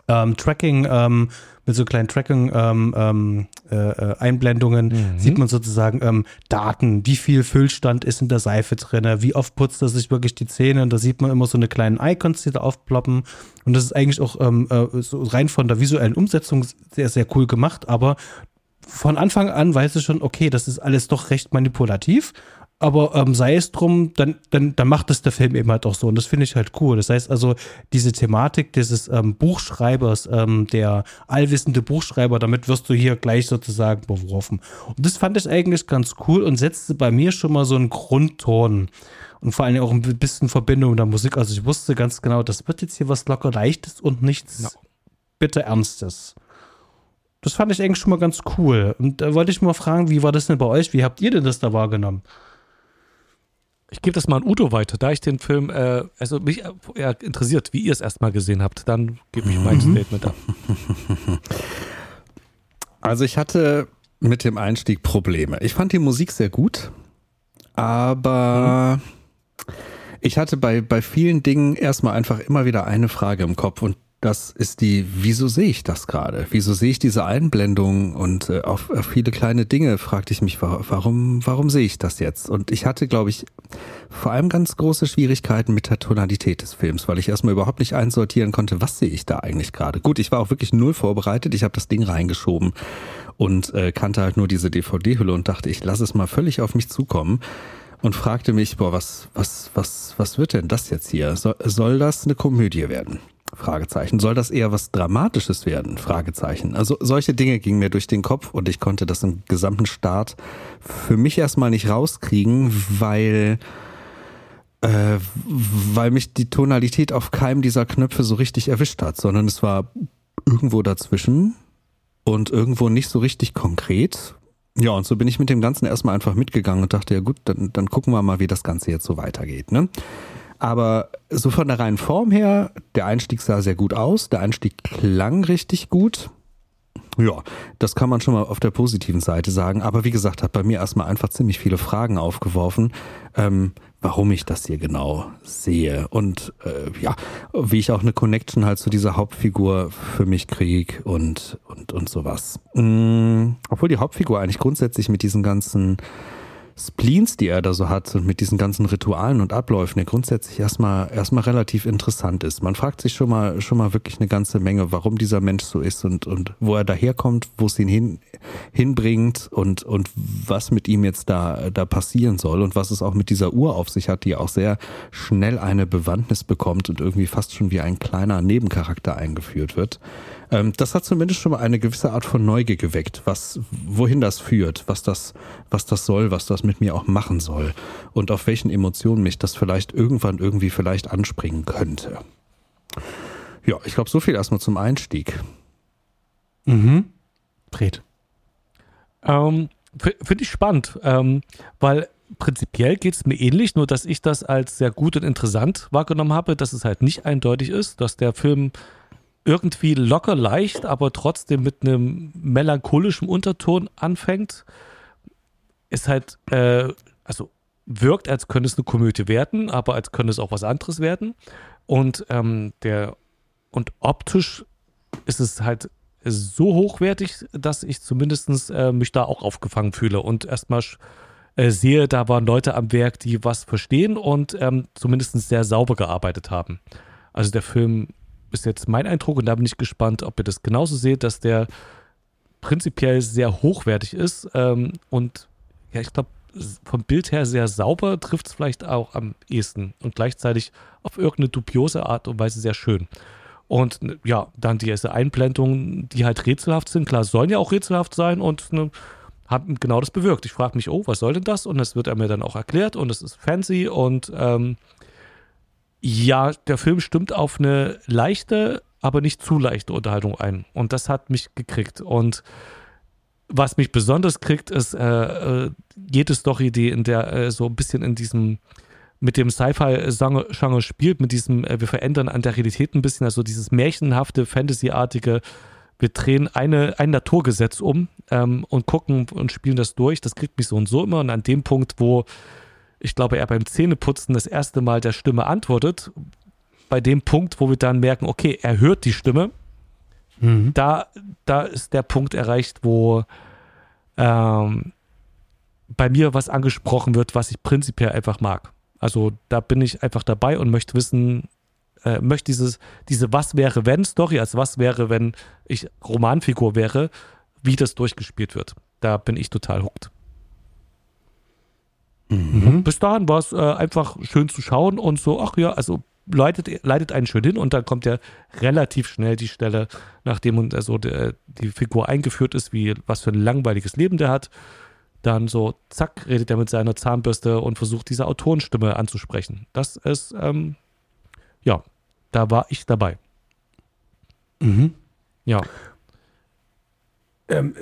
ähm, Tracking, ähm, mit so kleinen Tracking ähm, ähm, äh, äh, Einblendungen sieht man sozusagen ähm, Daten, wie viel Füllstand ist in der Seife drin, wie oft putzt er sich wirklich die Zähne und da sieht man immer so eine kleinen Icons, die da aufploppen und das ist eigentlich auch ähm, äh, so rein von der visuellen Umsetzung sehr, sehr cool gemacht, aber von Anfang an weiß ich schon, okay, das ist alles doch recht manipulativ. Aber ähm, sei es drum, dann, dann, dann macht es der Film eben halt auch so. Und das finde ich halt cool. Das heißt also, diese Thematik dieses ähm, Buchschreibers, ähm, der allwissende Buchschreiber, damit wirst du hier gleich sozusagen beworfen. Und das fand ich eigentlich ganz cool und setzte bei mir schon mal so einen Grundton. Und vor allem auch ein bisschen Verbindung mit der Musik. Also ich wusste ganz genau, das wird jetzt hier was locker leichtes und nichts bitte Ernstes. Das fand ich eigentlich schon mal ganz cool. Und da wollte ich mal fragen, wie war das denn bei euch? Wie habt ihr denn das da wahrgenommen? Ich gebe das mal an Udo weiter, da ich den Film, äh, also mich äh, ja, interessiert, wie ihr es erstmal gesehen habt, dann gebe ich mein Statement ab. Also ich hatte mit dem Einstieg Probleme. Ich fand die Musik sehr gut, aber ich hatte bei, bei vielen Dingen erstmal einfach immer wieder eine Frage im Kopf und das ist die, wieso sehe ich das gerade? Wieso sehe ich diese Einblendung und äh, auf, auf viele kleine Dinge fragte ich mich, wa- warum, warum sehe ich das jetzt? Und ich hatte, glaube ich, vor allem ganz große Schwierigkeiten mit der Tonalität des Films, weil ich erstmal überhaupt nicht einsortieren konnte, was sehe ich da eigentlich gerade. Gut, ich war auch wirklich null vorbereitet, ich habe das Ding reingeschoben und äh, kannte halt nur diese DVD-Hülle und dachte, ich lasse es mal völlig auf mich zukommen und fragte mich, boah, was, was, was, was wird denn das jetzt hier? Soll, soll das eine Komödie werden? Fragezeichen. Soll das eher was Dramatisches werden? Fragezeichen. Also solche Dinge gingen mir durch den Kopf und ich konnte das im gesamten Start für mich erstmal nicht rauskriegen, weil äh, weil mich die Tonalität auf keinem dieser Knöpfe so richtig erwischt hat, sondern es war irgendwo dazwischen und irgendwo nicht so richtig konkret. Ja, und so bin ich mit dem Ganzen erstmal einfach mitgegangen und dachte, ja gut, dann, dann gucken wir mal, wie das Ganze jetzt so weitergeht. Ne? Aber so von der reinen Form her, der Einstieg sah sehr gut aus, der Einstieg klang richtig gut. Ja, das kann man schon mal auf der positiven Seite sagen. Aber wie gesagt, hat bei mir erstmal einfach ziemlich viele Fragen aufgeworfen, ähm, warum ich das hier genau sehe. Und äh, ja, wie ich auch eine Connection halt zu dieser Hauptfigur für mich krieg und, und, und sowas. Mm, obwohl die Hauptfigur eigentlich grundsätzlich mit diesen ganzen Spleens, die er da so hat und mit diesen ganzen Ritualen und Abläufen, der grundsätzlich erstmal erstmal relativ interessant ist. Man fragt sich schon mal schon mal wirklich eine ganze Menge, warum dieser Mensch so ist und und wo er daherkommt, wo es ihn hin hinbringt und und was mit ihm jetzt da da passieren soll und was es auch mit dieser Uhr auf sich hat, die auch sehr schnell eine Bewandtnis bekommt und irgendwie fast schon wie ein kleiner Nebencharakter eingeführt wird. Ähm, das hat zumindest schon mal eine gewisse Art von Neugier geweckt, was, wohin das führt, was das, was das soll, was das mit mir auch machen soll und auf welchen Emotionen mich das vielleicht irgendwann irgendwie vielleicht anspringen könnte. Ja, ich glaube, so viel erstmal zum Einstieg. Mhm. Fred. Ähm, Finde ich spannend, ähm, weil prinzipiell geht es mir ähnlich, nur dass ich das als sehr gut und interessant wahrgenommen habe, dass es halt nicht eindeutig ist, dass der Film irgendwie locker leicht, aber trotzdem mit einem melancholischen Unterton anfängt. Ist halt, äh, also wirkt, als könnte es eine Komödie werden, aber als könnte es auch was anderes werden. Und ähm, der und optisch ist es halt so hochwertig, dass ich zumindest äh, mich da auch aufgefangen fühle und erstmal äh, sehe, da waren Leute am Werk, die was verstehen und ähm, zumindest sehr sauber gearbeitet haben. Also der Film ist jetzt mein Eindruck und da bin ich gespannt, ob ihr das genauso seht, dass der prinzipiell sehr hochwertig ist ähm, und ja, ich glaube, vom Bild her sehr sauber, trifft es vielleicht auch am ehesten und gleichzeitig auf irgendeine dubiose Art und Weise sehr schön. Und ja, dann diese Einblendungen, die halt rätselhaft sind. Klar, sollen ja auch rätselhaft sein und ne, haben genau das bewirkt. Ich frage mich, oh, was soll denn das? Und das wird er mir dann auch erklärt und es ist fancy und ähm, ja, der Film stimmt auf eine leichte, aber nicht zu leichte Unterhaltung ein. Und das hat mich gekriegt. Und was mich besonders kriegt, ist äh, äh jede Story, die in der äh, so ein bisschen in diesem mit dem Sci-Fi-Genre spielt, mit diesem, äh, wir verändern an der Realität ein bisschen, also dieses märchenhafte, Fantasy-artige, wir drehen eine, ein Naturgesetz um ähm, und gucken und spielen das durch. Das kriegt mich so und so immer. Und an dem Punkt, wo ich glaube, er beim Zähneputzen das erste Mal der Stimme antwortet, bei dem Punkt, wo wir dann merken, okay, er hört die Stimme, mhm. da, da ist der Punkt erreicht, wo ähm, bei mir was angesprochen wird, was ich prinzipiell einfach mag. Also da bin ich einfach dabei und möchte wissen, äh, möchte dieses, diese Was wäre wenn Story, also was wäre, wenn ich Romanfigur wäre, wie das durchgespielt wird. Da bin ich total hooked. Mhm. Bis dahin war es äh, einfach schön zu schauen und so, ach ja, also leitet, leitet einen schön hin und dann kommt ja relativ schnell die Stelle, nachdem also der, die Figur eingeführt ist, wie was für ein langweiliges Leben der hat dann so, zack, redet er mit seiner Zahnbürste und versucht diese Autorenstimme anzusprechen. Das ist, ähm, ja, da war ich dabei. Mhm. Ja. Ähm,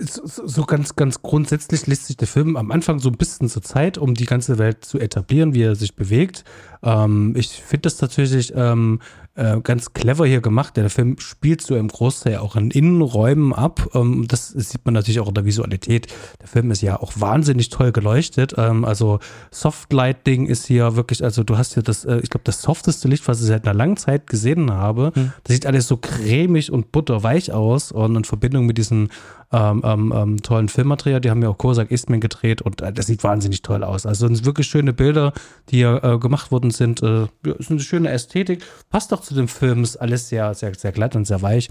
so, so, ganz, ganz grundsätzlich lässt sich der Film am Anfang so ein bisschen zur Zeit, um die ganze Welt zu etablieren, wie er sich bewegt. Ähm, ich finde das tatsächlich ähm, äh, ganz clever hier gemacht. Der Film spielt so im Großteil auch in Innenräumen ab. Ähm, das sieht man natürlich auch in der Visualität. Der Film ist ja auch wahnsinnig toll geleuchtet. Ähm, also Softlighting ist hier wirklich, also du hast hier das, äh, ich glaube, das softeste Licht, was ich seit einer langen Zeit gesehen habe. Mhm. Das sieht alles so cremig und butterweich aus und in Verbindung mit diesen ähm, ähm, ähm, tollen Filmmaterial. Die haben ja auch Kosak Eastman gedreht und äh, das sieht wahnsinnig toll aus. Also sind wirklich schöne Bilder, die hier äh, gemacht worden sind. Äh, ist eine schöne Ästhetik. Passt auch zu dem Film, ist alles sehr, sehr, sehr glatt und sehr weich.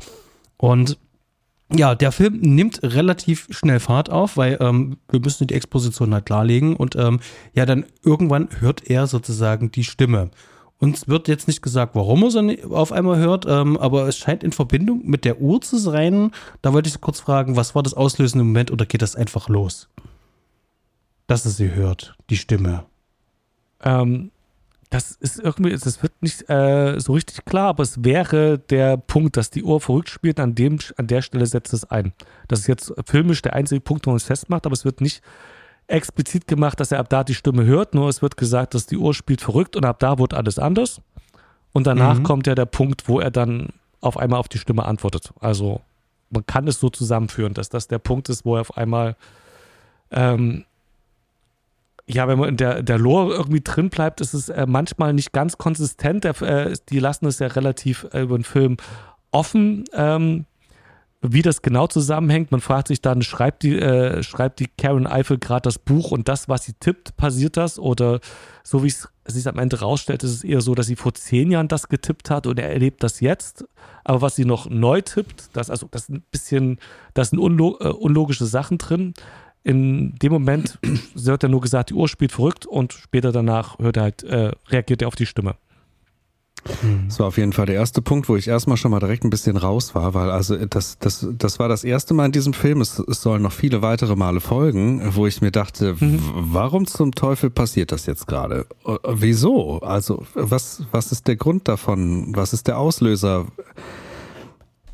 Und ja, der Film nimmt relativ schnell Fahrt auf, weil ähm, wir müssen die Exposition halt klarlegen und ähm, ja, dann irgendwann hört er sozusagen die Stimme. Uns wird jetzt nicht gesagt, warum er sie auf einmal hört, ähm, aber es scheint in Verbindung mit der Uhr zu sein. Da wollte ich kurz fragen, was war das auslösende Moment oder geht das einfach los? Dass er sie hört, die Stimme. Ähm, das ist irgendwie, das wird nicht äh, so richtig klar, aber es wäre der Punkt, dass die Uhr verrückt spielt, an, dem, an der Stelle setzt es ein. Das ist jetzt filmisch der einzige Punkt, wo man es festmacht, aber es wird nicht explizit gemacht, dass er ab da die Stimme hört, nur es wird gesagt, dass die Uhr spielt verrückt und ab da wird alles anders. Und danach mhm. kommt ja der Punkt, wo er dann auf einmal auf die Stimme antwortet. Also man kann es so zusammenführen, dass das der Punkt ist, wo er auf einmal, ähm, ja, wenn man in der, der Lore irgendwie drin bleibt, ist es äh, manchmal nicht ganz konsistent. Der, äh, die lassen es ja relativ äh, über den Film offen. Ähm, wie das genau zusammenhängt. Man fragt sich dann, schreibt die, äh, schreibt die Karen Eiffel gerade das Buch und das, was sie tippt, passiert das? Oder so wie es sich am Ende rausstellt, ist es eher so, dass sie vor zehn Jahren das getippt hat und er erlebt das jetzt. Aber was sie noch neu tippt, das, also, das ist ein bisschen, da sind unlog äh, unlogische Sachen drin. In dem Moment wird er nur gesagt, die Uhr spielt verrückt und später danach hört er halt, äh, reagiert er auf die Stimme. Das war auf jeden Fall der erste Punkt, wo ich erstmal schon mal direkt ein bisschen raus war, weil also das, das, das war das erste Mal in diesem Film. Es, es sollen noch viele weitere Male folgen, wo ich mir dachte, mhm. warum zum Teufel passiert das jetzt gerade? Äh, wieso? Also was, was ist der Grund davon? Was ist der Auslöser?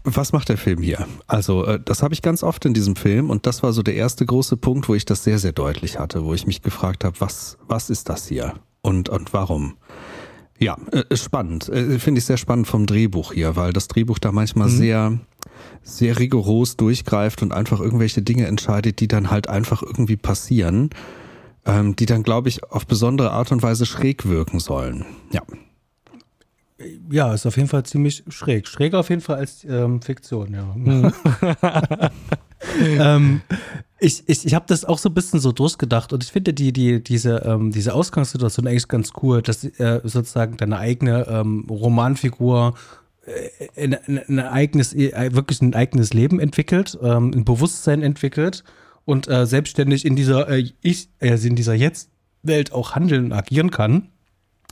Was macht der Film hier? Also, äh, das habe ich ganz oft in diesem Film und das war so der erste große Punkt, wo ich das sehr, sehr deutlich hatte, wo ich mich gefragt habe, was, was ist das hier und, und warum? Ja, äh, spannend. Äh, Finde ich sehr spannend vom Drehbuch hier, weil das Drehbuch da manchmal mhm. sehr, sehr rigoros durchgreift und einfach irgendwelche Dinge entscheidet, die dann halt einfach irgendwie passieren. ähm, die dann, glaube ich, auf besondere Art und Weise schräg wirken sollen. Ja. Ja, ist auf jeden Fall ziemlich schräg. Schräger auf jeden Fall als ähm, Fiktion, ja. Mhm. ähm, ich ich, ich habe das auch so ein bisschen so durchgedacht und ich finde die, die, diese, ähm, diese Ausgangssituation eigentlich ganz cool, dass äh, sozusagen deine eigene ähm, Romanfigur äh, ein, ein, eigenes, äh, wirklich ein eigenes Leben entwickelt, ähm, ein Bewusstsein entwickelt und äh, selbstständig in dieser äh, ich, also in dieser Jetzt-Welt auch handeln und agieren kann.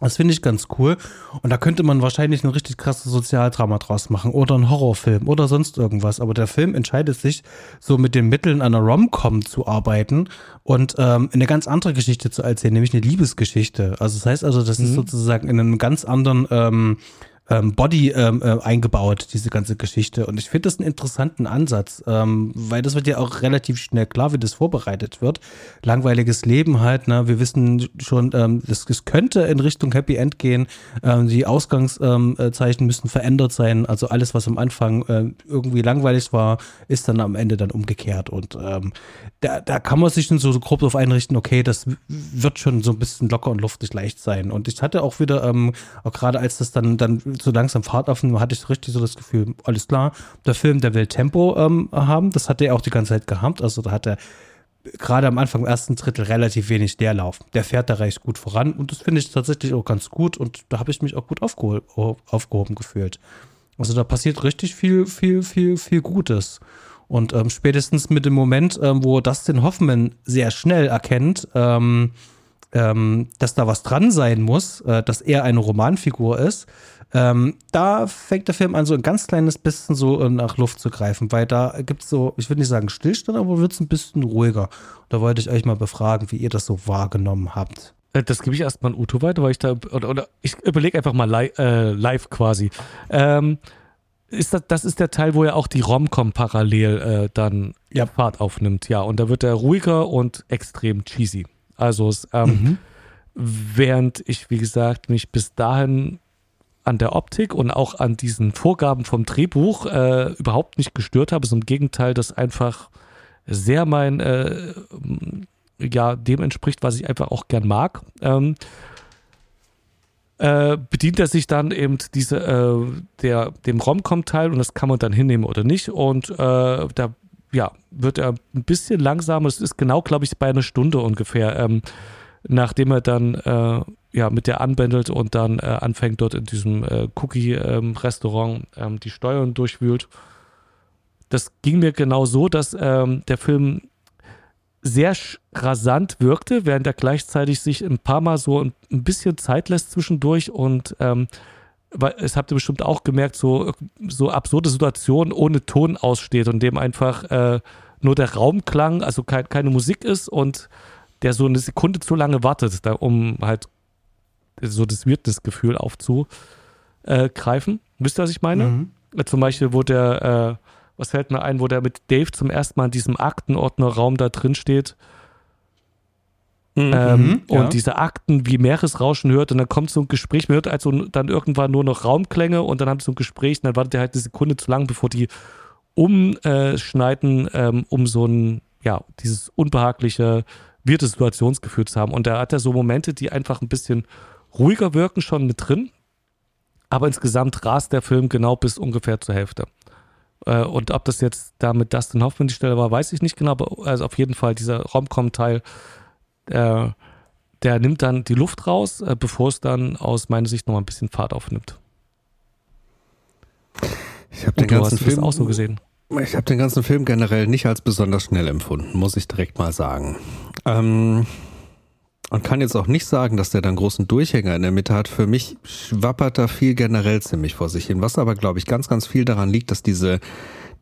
Das finde ich ganz cool. Und da könnte man wahrscheinlich ein richtig krasses Sozialdrama draus machen oder einen Horrorfilm oder sonst irgendwas. Aber der Film entscheidet sich, so mit den Mitteln einer Rom-Com zu arbeiten und ähm, eine ganz andere Geschichte zu erzählen, nämlich eine Liebesgeschichte. Also das heißt also, das mhm. ist sozusagen in einem ganz anderen ähm, ähm, Body ähm, äh, eingebaut, diese ganze Geschichte. Und ich finde das einen interessanten Ansatz, ähm, weil das wird ja auch relativ schnell klar, wie das vorbereitet wird. Langweiliges Leben halt, ne? Wir wissen schon, ähm, das, das könnte in Richtung Happy End gehen. Ähm, die Ausgangszeichen ähm, müssen verändert sein. Also alles, was am Anfang äh, irgendwie langweilig war, ist dann am Ende dann umgekehrt. Und ähm, da, da kann man sich so, so grob darauf einrichten, okay, das wird schon so ein bisschen locker und luftig leicht sein. Und ich hatte auch wieder, ähm, auch gerade als das dann, dann so langsam Fahrt aufnahm, hatte ich richtig so das Gefühl, alles klar, der Film, der will Tempo ähm, haben. Das hat er auch die ganze Zeit gehabt. Also da hat er gerade am Anfang im ersten Drittel relativ wenig Leerlauf. Der fährt da recht gut voran und das finde ich tatsächlich auch ganz gut und da habe ich mich auch gut aufgehoben gefühlt. Also da passiert richtig viel, viel, viel, viel Gutes. Und ähm, spätestens mit dem Moment, ähm, wo Dustin Hoffman sehr schnell erkennt, ähm, ähm, dass da was dran sein muss, äh, dass er eine Romanfigur ist, ähm, da fängt der Film an, so ein ganz kleines bisschen so nach Luft zu greifen, weil da gibt es so, ich würde nicht sagen Stillstand, aber wird es ein bisschen ruhiger. Da wollte ich euch mal befragen, wie ihr das so wahrgenommen habt. Äh, das gebe ich erstmal an Uto weiter, weil ich da, oder, oder ich überlege einfach mal li äh, live quasi. Ähm, ist das, das ist der Teil, wo er auch die Romcom parallel äh, dann ja. Fahrt aufnimmt, ja. Und da wird er ruhiger und extrem cheesy. Also ähm, mhm. während ich, wie gesagt, mich bis dahin an der Optik und auch an diesen Vorgaben vom Drehbuch äh, überhaupt nicht gestört habe. So im Gegenteil, das einfach sehr mein, äh, ja, dem entspricht, was ich einfach auch gern mag. Ähm, äh, bedient er sich dann eben diese, äh, der, dem Romcom-Teil und das kann man dann hinnehmen oder nicht. Und äh, da ja, wird er ein bisschen langsamer. Es ist genau, glaube ich, bei einer Stunde ungefähr, ähm, nachdem er dann äh, ja, mit der anbändelt und dann äh, anfängt dort in diesem äh, Cookie-Restaurant ähm, ähm, die Steuern durchwühlt. Das ging mir genau so, dass ähm, der Film sehr rasant wirkte, während er gleichzeitig sich ein paar Mal so ein, ein bisschen Zeit lässt zwischendurch und ähm, weil es habt ihr bestimmt auch gemerkt, so, so absurde Situationen ohne Ton aussteht und dem einfach äh, nur der Raumklang, also kein, keine Musik ist und der so eine Sekunde zu lange wartet, da, um halt so das Weirdness-Gefühl aufzugreifen. Wisst ihr, was ich meine? Mhm. Zum Beispiel, wo der, äh, was fällt mir ein, wo der mit Dave zum ersten Mal in diesem Aktenordnerraum da drin steht. Mhm, ähm, mhm, ja. Und diese Akten wie Meeresrauschen hört und dann kommt so ein Gespräch, man hört also dann irgendwann nur noch Raumklänge und dann haben sie so ein Gespräch und dann wartet er halt eine Sekunde zu lang, bevor die umschneiden, ähm, um so ein, ja, dieses unbehagliche, wirte Situationsgefühl zu haben. Und da hat er so Momente, die einfach ein bisschen ruhiger wirken schon mit drin, aber insgesamt rast der Film genau bis ungefähr zur Hälfte. Äh, und ob das jetzt da mit Dustin Hoffman die Stelle war, weiß ich nicht genau, aber also auf jeden Fall dieser Romcom-Teil, äh, der nimmt dann die Luft raus, äh, bevor es dann aus meiner Sicht nochmal ein bisschen Fahrt aufnimmt. Ich habe den ganzen Film auch so gesehen. Ich habe den ganzen Film generell nicht als besonders schnell empfunden, muss ich direkt mal sagen. Ähm, und kann jetzt auch nicht sagen, dass der dann großen Durchhänger in der Mitte hat. Für mich schwappert da viel generell ziemlich vor sich hin. Was aber, glaube ich, ganz, ganz viel daran liegt, dass diese,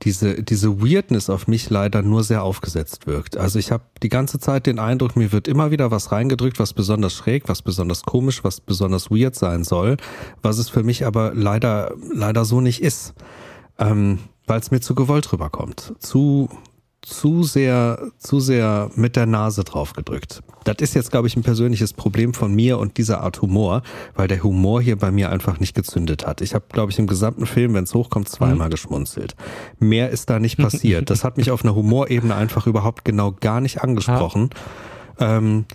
diese, diese Weirdness auf mich leider nur sehr aufgesetzt wirkt. Also ich habe die ganze Zeit den Eindruck, mir wird immer wieder was reingedrückt, was besonders schräg, was besonders komisch, was besonders weird sein soll, was es für mich aber leider, leider so nicht ist. Ähm, weil es mir zu gewollt rüberkommt. Zu zu sehr, zu sehr mit der Nase drauf gedrückt. Das ist jetzt, glaube ich, ein persönliches Problem von mir und dieser Art Humor, weil der Humor hier bei mir einfach nicht gezündet hat. Ich habe, glaube ich, im gesamten Film, wenn es hochkommt, zweimal mhm. geschmunzelt. Mehr ist da nicht passiert. Das hat mich auf einer Humorebene einfach überhaupt genau gar nicht angesprochen. Ähm,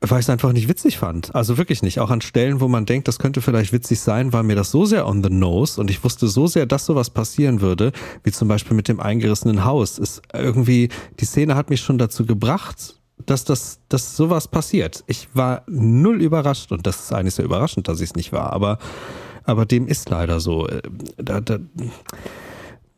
weil ich es einfach nicht witzig fand. Also wirklich nicht. Auch an Stellen, wo man denkt, das könnte vielleicht witzig sein, war mir das so sehr on the nose und ich wusste so sehr, dass sowas passieren würde, wie zum Beispiel mit dem eingerissenen Haus. Ist irgendwie, die Szene hat mich schon dazu gebracht, dass das, dass sowas passiert. Ich war null überrascht und das ist eigentlich sehr überraschend, dass ich es nicht war, aber, aber dem ist leider so. Äh, da, da,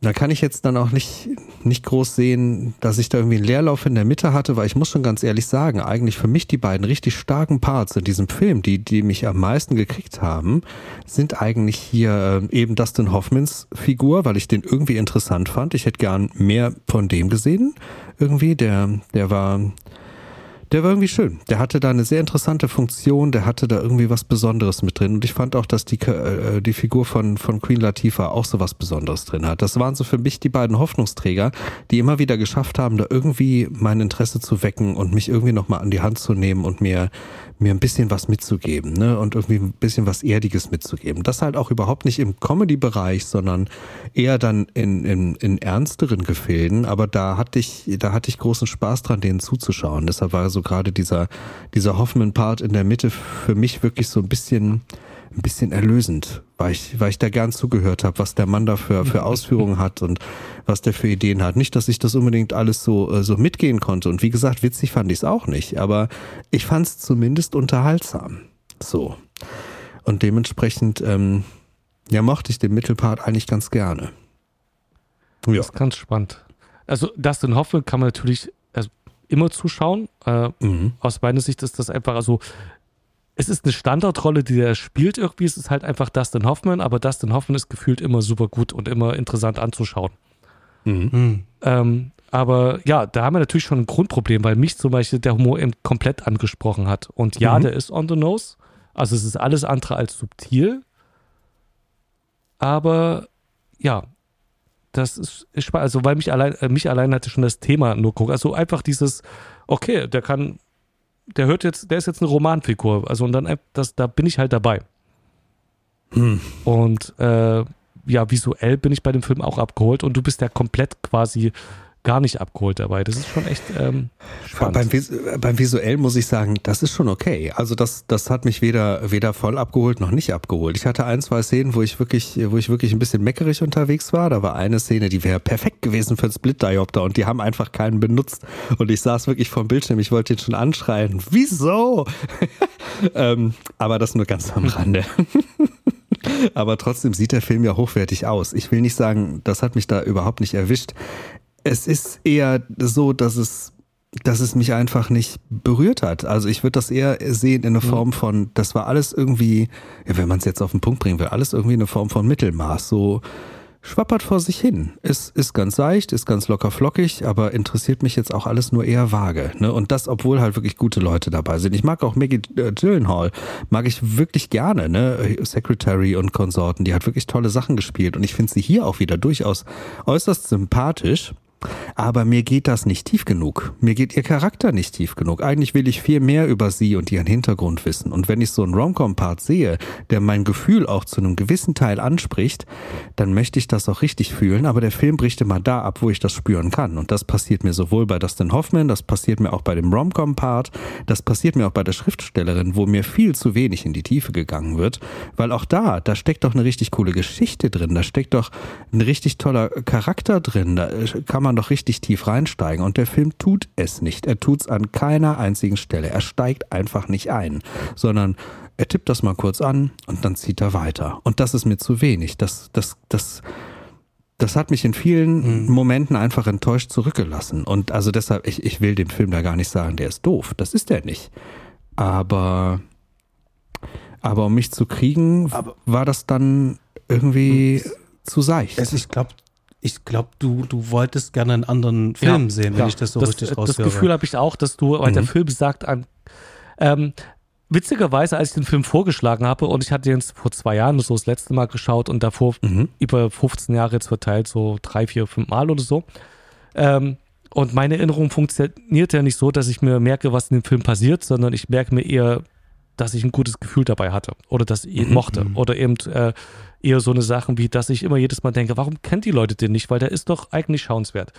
da kann ich jetzt dann auch nicht, nicht groß sehen, dass ich da irgendwie einen Leerlauf in der Mitte hatte, weil ich muss schon ganz ehrlich sagen, eigentlich für mich die beiden richtig starken Parts in diesem Film, die, die mich am meisten gekriegt haben, sind eigentlich hier äh, eben Dustin Hoffmans Figur, weil ich den irgendwie interessant fand. Ich hätte gern mehr von dem gesehen. Irgendwie, der, der war, der war irgendwie schön. Der hatte da eine sehr interessante Funktion, der hatte da irgendwie was Besonderes mit drin. Und ich fand auch, dass die, äh, die Figur von, von Queen Latifah auch so was Besonderes drin hat. Das waren so für mich die beiden Hoffnungsträger, die immer wieder geschafft haben, da irgendwie mein Interesse zu wecken und mich irgendwie nochmal an die Hand zu nehmen und mir, mir ein bisschen was mitzugeben, ne? Und irgendwie ein bisschen was Erdiges mitzugeben. Das halt auch überhaupt nicht im Comedy-Bereich, sondern eher dann in, in, in ernsteren Gefilden. Aber da hatte ich, da hatte ich großen Spaß dran, denen zuzuschauen. Deshalb war so gerade dieser, dieser Hoffman-Part in der Mitte für mich wirklich so ein bisschen, ein bisschen erlösend, weil ich, weil ich da gern zugehört habe, was der Mann da für, für Ausführungen hat und was der für Ideen hat. Nicht, dass ich das unbedingt alles so, äh, so mitgehen konnte. Und wie gesagt, witzig fand ich es auch nicht, aber ich fand es zumindest unterhaltsam. So. Und dementsprechend, ähm, ja, mochte ich den Mittelpart eigentlich ganz gerne. Ja. Das ist ganz spannend. Also Dustin Hoffman kann man natürlich immer zuschauen. Äh, mhm. Aus meiner Sicht ist das einfach, also es ist eine Standardrolle, die er spielt irgendwie. Es ist halt einfach Dustin Hoffman, aber Dustin Hoffman ist gefühlt immer super gut und immer interessant anzuschauen. Mhm. mhm. Ähm, aber ja, da haben wir natürlich schon ein Grundproblem, weil mich zum Beispiel der Humor eben komplett angesprochen hat. Und ja, mhm. der ist on the nose. Also es ist alles andere als subtil. Aber ja, das ist, ist also weil mich allein, äh, mich allein hatte schon das Thema nur gucken. Also einfach dieses, okay, der kann der hört jetzt, der ist jetzt eine Romanfigur. Also und dann, das, da bin ich halt dabei. Hm. Und äh, ja, visuell bin ich bei dem Film auch abgeholt und du bist ja komplett quasi gar nicht abgeholt dabei. Das ist schon echt ähm, spannend. Beim, beim Visuell muss ich sagen, das ist schon okay. Also das, das hat mich weder, weder voll abgeholt noch nicht abgeholt. Ich hatte ein, zwei Szenen, wo ich wirklich, wo ich wirklich ein bisschen meckerig unterwegs war. Da war eine Szene, die wäre perfekt gewesen für einen Split-Diopter und die haben einfach keinen benutzt. Und ich saß wirklich vom Bildschirm, ich wollte ihn schon anschreien. Wieso? ähm, aber das nur ganz am Rande. Aber trotzdem sieht der Film ja hochwertig aus. Ich will nicht sagen, das hat mich da überhaupt nicht erwischt es ist eher so, dass es, dass es mich einfach nicht berührt hat. Also ich würde das eher sehen in einer mhm. Form von, das war alles irgendwie, ja, wenn man es jetzt auf den Punkt bringen will, alles irgendwie eine Form von Mittelmaß. So, schwappert vor sich hin. Ist, ist ganz seicht, ist ganz locker flockig, aber interessiert mich jetzt auch alles nur eher vage. Ne? Und das, obwohl halt wirklich gute Leute dabei sind. Ich mag auch Maggie äh, Gyllenhaal, mag ich wirklich gerne, ne? Secretary und Konsorten, die hat wirklich tolle Sachen gespielt. Und ich finde sie hier auch wieder durchaus äußerst sympathisch. Aber mir geht das nicht tief genug. Mir geht ihr Charakter nicht tief genug. Eigentlich will ich viel mehr über sie und ihren Hintergrund wissen. Und wenn ich so einen Romcom-Part sehe, der mein Gefühl auch zu einem gewissen Teil anspricht, dann möchte ich das auch richtig fühlen. Aber der Film bricht immer da ab, wo ich das spüren kann. Und das passiert mir sowohl bei Dustin Hoffman, das passiert mir auch bei dem Romcom-Part, das passiert mir auch bei der Schriftstellerin, wo mir viel zu wenig in die Tiefe gegangen wird. Weil auch da, da steckt doch eine richtig coole Geschichte drin. Da steckt doch ein richtig toller Charakter drin. Da kann man man doch richtig tief reinsteigen. Und der Film tut es nicht. Er tut es an keiner einzigen Stelle. Er steigt einfach nicht ein, sondern er tippt das mal kurz an und dann zieht er weiter. Und das ist mir zu wenig. Das, das, das, das hat mich in vielen mhm. Momenten einfach enttäuscht zurückgelassen. Und also deshalb, ich, ich will dem Film da gar nicht sagen, der ist doof. Das ist er nicht. Aber, aber um mich zu kriegen, aber, war das dann irgendwie mhm. zu seicht. Also ich glaube, ich glaube, du, du wolltest gerne einen anderen Film ja, sehen, wenn ja. ich das so das, richtig raushöre. Das Gefühl habe ich auch, dass du, weil mhm. der Film sagt, an, ähm, witzigerweise, als ich den Film vorgeschlagen habe und ich hatte den vor zwei Jahren so das letzte Mal geschaut und davor mhm. über 15 Jahre jetzt verteilt, so drei, vier, fünf Mal oder so. Ähm, und meine Erinnerung funktioniert ja nicht so, dass ich mir merke, was in dem Film passiert, sondern ich merke mir eher, dass ich ein gutes Gefühl dabei hatte oder dass ich ihn mhm. mochte mhm. oder eben äh, eher so eine Sachen wie, dass ich immer jedes Mal denke, warum kennt die Leute den nicht? Weil der ist doch eigentlich schauenswert.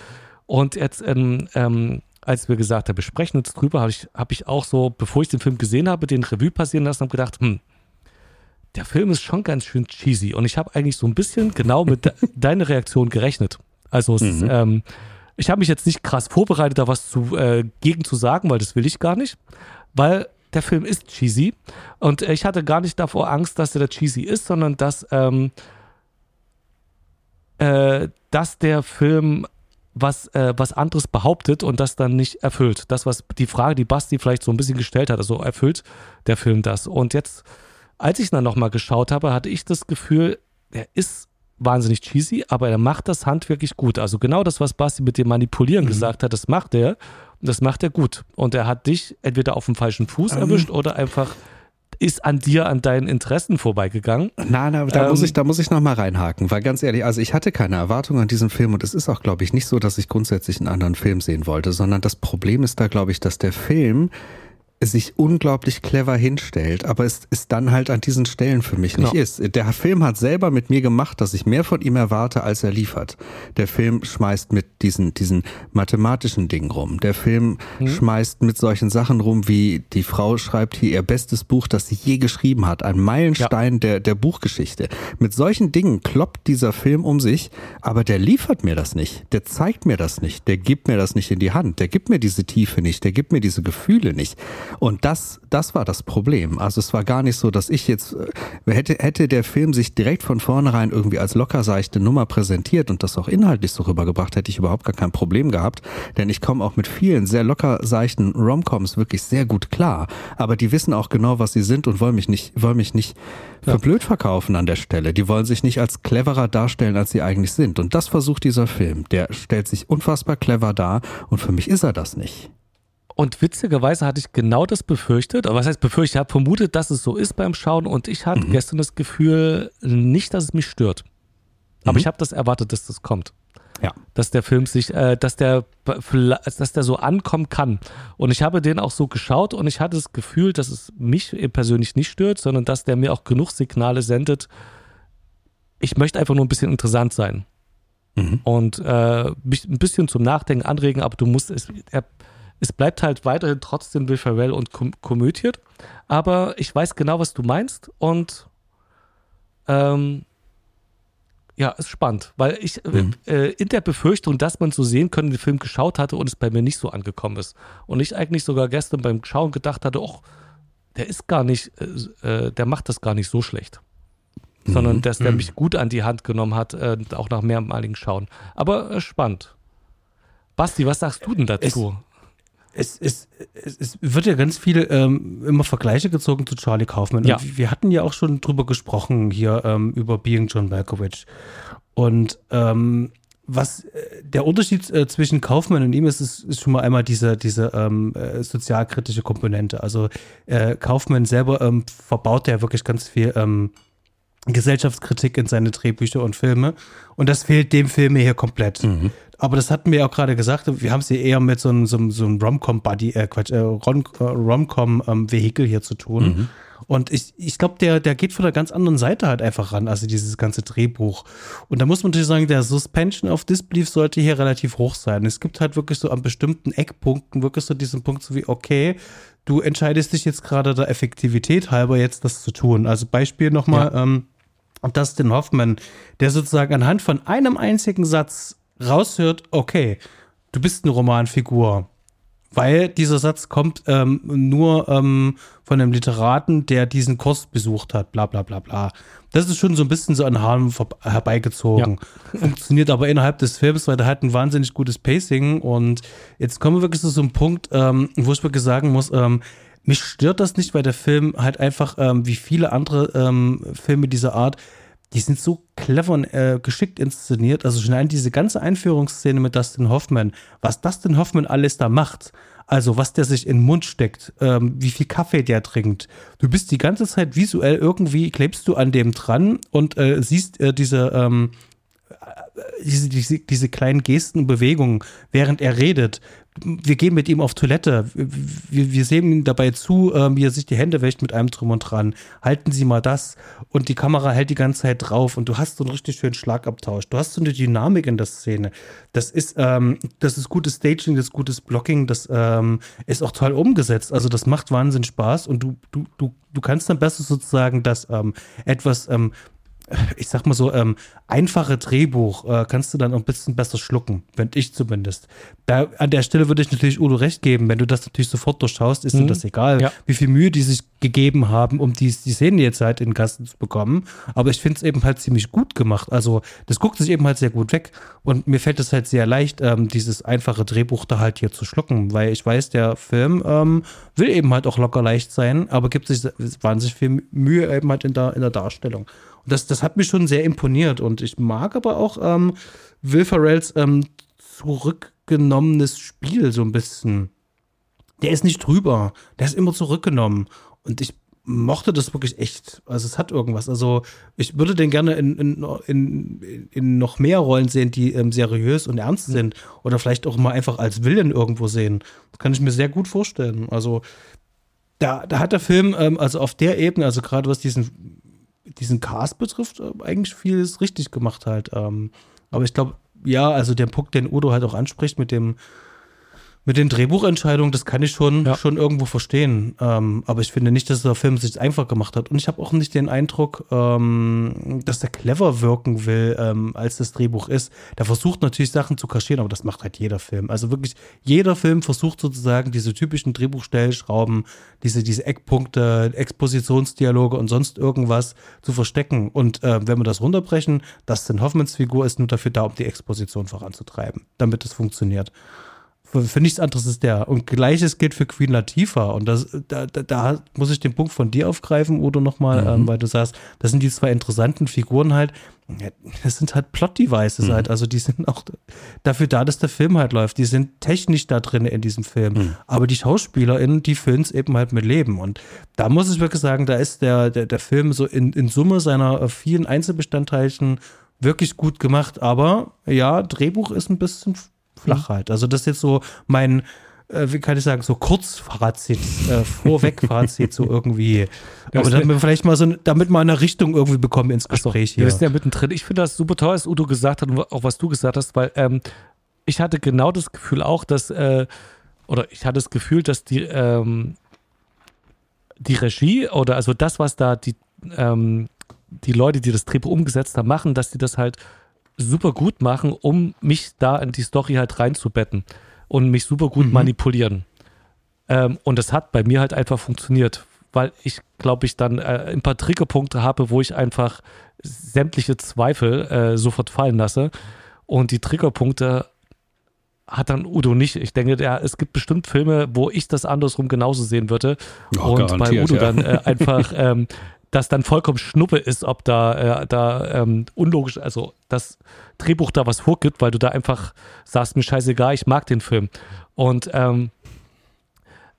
Und jetzt in ähm, als wir gesagt haben, wir sprechen uns drüber, habe ich, hab ich auch so, bevor ich den Film gesehen habe, den Revue passieren lassen und gedacht, hm, der Film ist schon ganz schön cheesy. Und ich habe eigentlich so ein bisschen genau mit de deiner Reaktion gerechnet. Also es, mhm. ähm, ich habe mich jetzt nicht krass vorbereitet, da was zu, äh, gegen zu sagen, weil das will ich gar nicht. Weil der Film ist cheesy. Und ich hatte gar nicht davor Angst, dass er da cheesy ist, sondern dass, ähm, äh, dass der Film was, äh, was anderes behauptet und das dann nicht erfüllt. Das, was die Frage, die Basti vielleicht so ein bisschen gestellt hat, also erfüllt der Film das. Und jetzt, als ich dann nochmal geschaut habe, hatte ich das Gefühl, er ist wahnsinnig cheesy, aber er macht das handwerklich gut. Also genau das, was Basti mit dem Manipulieren mhm. gesagt hat, das macht er. Das macht er gut. Und er hat dich entweder auf dem falschen Fuß ähm. erwischt oder einfach ist an dir, an deinen Interessen vorbeigegangen. Nein, nein, da ähm, muss ich, da muss ich nochmal reinhaken, weil ganz ehrlich, also ich hatte keine Erwartung an diesen Film und es ist auch, glaube ich, nicht so, dass ich grundsätzlich einen anderen Film sehen wollte, sondern das Problem ist da, glaube ich, dass der Film sich unglaublich clever hinstellt, aber es ist dann halt an diesen Stellen für mich genau. nicht ist. Der Film hat selber mit mir gemacht, dass ich mehr von ihm erwarte, als er liefert. Der Film schmeißt mit diesen, diesen mathematischen Dingen rum. Der Film mhm. schmeißt mit solchen Sachen rum, wie die Frau schreibt hier ihr bestes Buch, das sie je geschrieben hat. Ein Meilenstein ja. der, der Buchgeschichte. Mit solchen Dingen kloppt dieser Film um sich, aber der liefert mir das nicht. Der zeigt mir das nicht. Der gibt mir das nicht in die Hand. Der gibt mir diese Tiefe nicht. Der gibt mir diese Gefühle nicht. Und das, das war das Problem. Also es war gar nicht so, dass ich jetzt, äh, hätte, hätte der Film sich direkt von vornherein irgendwie als lockerseichte Nummer präsentiert und das auch inhaltlich so rübergebracht, hätte ich überhaupt gar kein Problem gehabt. Denn ich komme auch mit vielen sehr lockerseichten Romcoms wirklich sehr gut klar. Aber die wissen auch genau, was sie sind und wollen mich nicht, wollen mich nicht für blöd verkaufen an der Stelle. Die wollen sich nicht als cleverer darstellen, als sie eigentlich sind. Und das versucht dieser Film. Der stellt sich unfassbar clever dar und für mich ist er das nicht. Und witzigerweise hatte ich genau das befürchtet, aber was heißt befürchtet? Ich habe vermutet, dass es so ist beim Schauen und ich hatte mhm. gestern das Gefühl, nicht, dass es mich stört. Aber mhm. ich habe das erwartet, dass das kommt. Ja. Dass der Film sich, äh, dass der, dass der so ankommen kann. Und ich habe den auch so geschaut und ich hatte das Gefühl, dass es mich persönlich nicht stört, sondern dass der mir auch genug Signale sendet. Ich möchte einfach nur ein bisschen interessant sein. Mhm. Und äh, mich ein bisschen zum Nachdenken anregen, aber du musst es, er, es bleibt halt weiterhin trotzdem Will Ferrell und kom komödiert. Aber ich weiß genau, was du meinst und ähm, ja, ist spannend, weil ich mhm. äh, in der Befürchtung, dass man so sehen können, den Film geschaut hatte und es bei mir nicht so angekommen ist. Und ich eigentlich sogar gestern beim Schauen gedacht hatte, oh, der ist gar nicht, äh, äh der macht das gar nicht so schlecht. Mhm. Sondern dass der mhm. mich gut an die Hand genommen hat, äh, auch nach mehrmaligen Schauen. Aber äh, spannend. Basti, was sagst du denn dazu? Es, es, es, es, wird ja ganz viele ähm, immer Vergleiche gezogen zu Charlie Kaufman. Ja. Wir hatten ja auch schon drüber gesprochen hier ähm, über Being John Malkovich. Und ähm, was äh, der Unterschied äh, zwischen Kaufmann und ihm ist, ist, ist, schon mal einmal diese, diese ähm, äh, sozialkritische Komponente. Also äh, Kaufmann selber ähm, verbaut ja wirklich ganz viel ähm, Gesellschaftskritik in seine Drehbücher und Filme. Und das fehlt dem Film hier komplett. Mhm. Aber das hatten wir ja auch gerade gesagt, wir haben es hier eher mit so einem, so einem, so einem Rom-Com-Buddy, äh, Quatsch, äh, Rom-Com-Vehikel ähm, hier zu tun. Mhm. Und ich, ich glaube, der, der geht von einer ganz anderen Seite halt einfach ran, also dieses ganze Drehbuch. Und da muss man natürlich sagen, der Suspension of Disbelief sollte hier relativ hoch sein. Es gibt halt wirklich so an bestimmten Eckpunkten wirklich so diesen Punkt, so wie, okay, du entscheidest dich jetzt gerade der Effektivität halber jetzt das zu tun. Also Beispiel nochmal, ja. ähm, Dustin Hoffman, der sozusagen anhand von einem einzigen Satz raushört, okay, du bist eine Romanfigur. Weil dieser Satz kommt ähm, nur ähm, von einem Literaten, der diesen Kurs besucht hat, bla bla bla bla. Das ist schon so ein bisschen so an Haaren herbeigezogen. Ja. Funktioniert aber innerhalb des Films, weil der hat ein wahnsinnig gutes Pacing. Und jetzt kommen wir wirklich zu so einem Punkt, ähm, wo ich wirklich sagen muss, ähm, mich stört das nicht, weil der Film halt einfach, ähm, wie viele andere ähm, Filme dieser Art, die sind so clever und äh, geschickt inszeniert. Also schon allein diese ganze Einführungsszene mit Dustin Hoffman, was Dustin Hoffman alles da macht, also was der sich in den Mund steckt, ähm, wie viel Kaffee der trinkt. Du bist die ganze Zeit visuell irgendwie, klebst du an dem dran und äh, siehst äh, diese, ähm, äh, diese, diese, diese kleinen Gesten und Bewegungen, während er redet. Wir gehen mit ihm auf Toilette, wir, wir sehen ihm dabei zu, äh, wie er sich die Hände wäscht mit einem Drum und dran. Halten Sie mal das und die Kamera hält die ganze Zeit drauf und du hast so einen richtig schönen Schlagabtausch. Du hast so eine Dynamik in der Szene. Das ist, ähm, das ist gutes Staging, das ist gutes Blocking, das ähm, ist auch toll umgesetzt. Also das macht Wahnsinn Spaß und du, du, du, du kannst dann besser sozusagen das ähm, etwas ähm, ich sag mal so, ähm, einfache Drehbuch äh, kannst du dann auch ein bisschen besser schlucken, finde ich zumindest. Da, an der Stelle würde ich natürlich Udo recht geben, wenn du das natürlich sofort durchschaust, ist mhm. dir das egal, ja. wie viel Mühe die sich gegeben haben, um die, die Szene jetzt halt in den Kasten zu bekommen. Aber ich finde es eben halt ziemlich gut gemacht. Also das guckt sich eben halt sehr gut weg und mir fällt es halt sehr leicht, ähm, dieses einfache Drehbuch da halt hier zu schlucken, weil ich weiß, der Film ähm, will eben halt auch locker leicht sein, aber gibt sich wahnsinnig viel Mühe eben halt in der, in der Darstellung. Und das, das hat mich schon sehr imponiert. Und ich mag aber auch ähm, Will Ferrells ähm, zurückgenommenes Spiel so ein bisschen. Der ist nicht drüber. Der ist immer zurückgenommen. Und ich mochte das wirklich echt. Also es hat irgendwas. Also ich würde den gerne in, in, in, in noch mehr Rollen sehen, die ähm, seriös und ernst sind. Oder vielleicht auch mal einfach als Villain irgendwo sehen. Das kann ich mir sehr gut vorstellen. Also da, da hat der Film, ähm, also auf der Ebene, also gerade was diesen diesen Cast betrifft, äh, eigentlich vieles richtig gemacht halt. Ähm, aber ich glaube, ja, also der Punkt, den Udo halt auch anspricht mit dem mit den Drehbuchentscheidungen, das kann ich schon, ja. schon irgendwo verstehen. Ähm, aber ich finde nicht, dass der Film sich einfach gemacht hat. Und ich habe auch nicht den Eindruck, ähm, dass der clever wirken will, ähm, als das Drehbuch ist. Der versucht natürlich Sachen zu kaschieren, aber das macht halt jeder Film. Also wirklich, jeder Film versucht sozusagen diese typischen Drehbuchstellschrauben, diese, diese Eckpunkte, Expositionsdialoge und sonst irgendwas zu verstecken. Und äh, wenn wir das runterbrechen, Dustin Hoffmans Figur ist nur dafür da, um die Exposition voranzutreiben, damit es funktioniert. Für nichts anderes ist der. Und gleiches gilt für Queen Latifah. Und das, da, da, da muss ich den Punkt von dir aufgreifen, Udo, nochmal, mhm. ähm, weil du sagst, das sind die zwei interessanten Figuren halt. Das sind halt Plot-Devices mhm. halt. Also die sind auch dafür da, dass der Film halt läuft. Die sind technisch da drin in diesem Film. Mhm. Aber die SchauspielerInnen, die füllen es eben halt mit Leben. Und da muss ich wirklich sagen, da ist der, der, der Film so in, in Summe seiner äh, vielen Einzelbestandteilchen wirklich gut gemacht. Aber ja, Drehbuch ist ein bisschen flach halt. Also das ist jetzt so mein, äh, wie kann ich sagen, so Kurzfazit, äh, Vorwegfazit, so irgendwie. Aber damit wir vielleicht mal so, damit mal eine Richtung irgendwie bekommen ins Gespräch so, hier. Wir sind ja mittendrin. Ich finde das super toll, was Udo gesagt hat und auch was du gesagt hast, weil ähm, ich hatte genau das Gefühl auch, dass, äh, oder ich hatte das Gefühl, dass die, ähm, die Regie oder also das, was da die, ähm, die Leute, die das Drehbuch umgesetzt haben, machen, dass die das halt super gut machen, um mich da in die Story halt reinzubetten und mich super gut mhm. manipulieren. Ähm, und das hat bei mir halt einfach funktioniert, weil ich glaube ich dann äh, ein paar Triggerpunkte habe, wo ich einfach sämtliche Zweifel äh, sofort fallen lasse. Und die Triggerpunkte hat dann Udo nicht. Ich denke, der, es gibt bestimmt Filme, wo ich das andersrum genauso sehen würde. Oh, und bei Udo ja. dann äh, einfach ähm, das dann vollkommen Schnuppe ist, ob da, äh, da ähm, unlogisch, also das Drehbuch da was vorgibt, weil du da einfach sagst, mir scheißegal, ich mag den Film. Und ähm,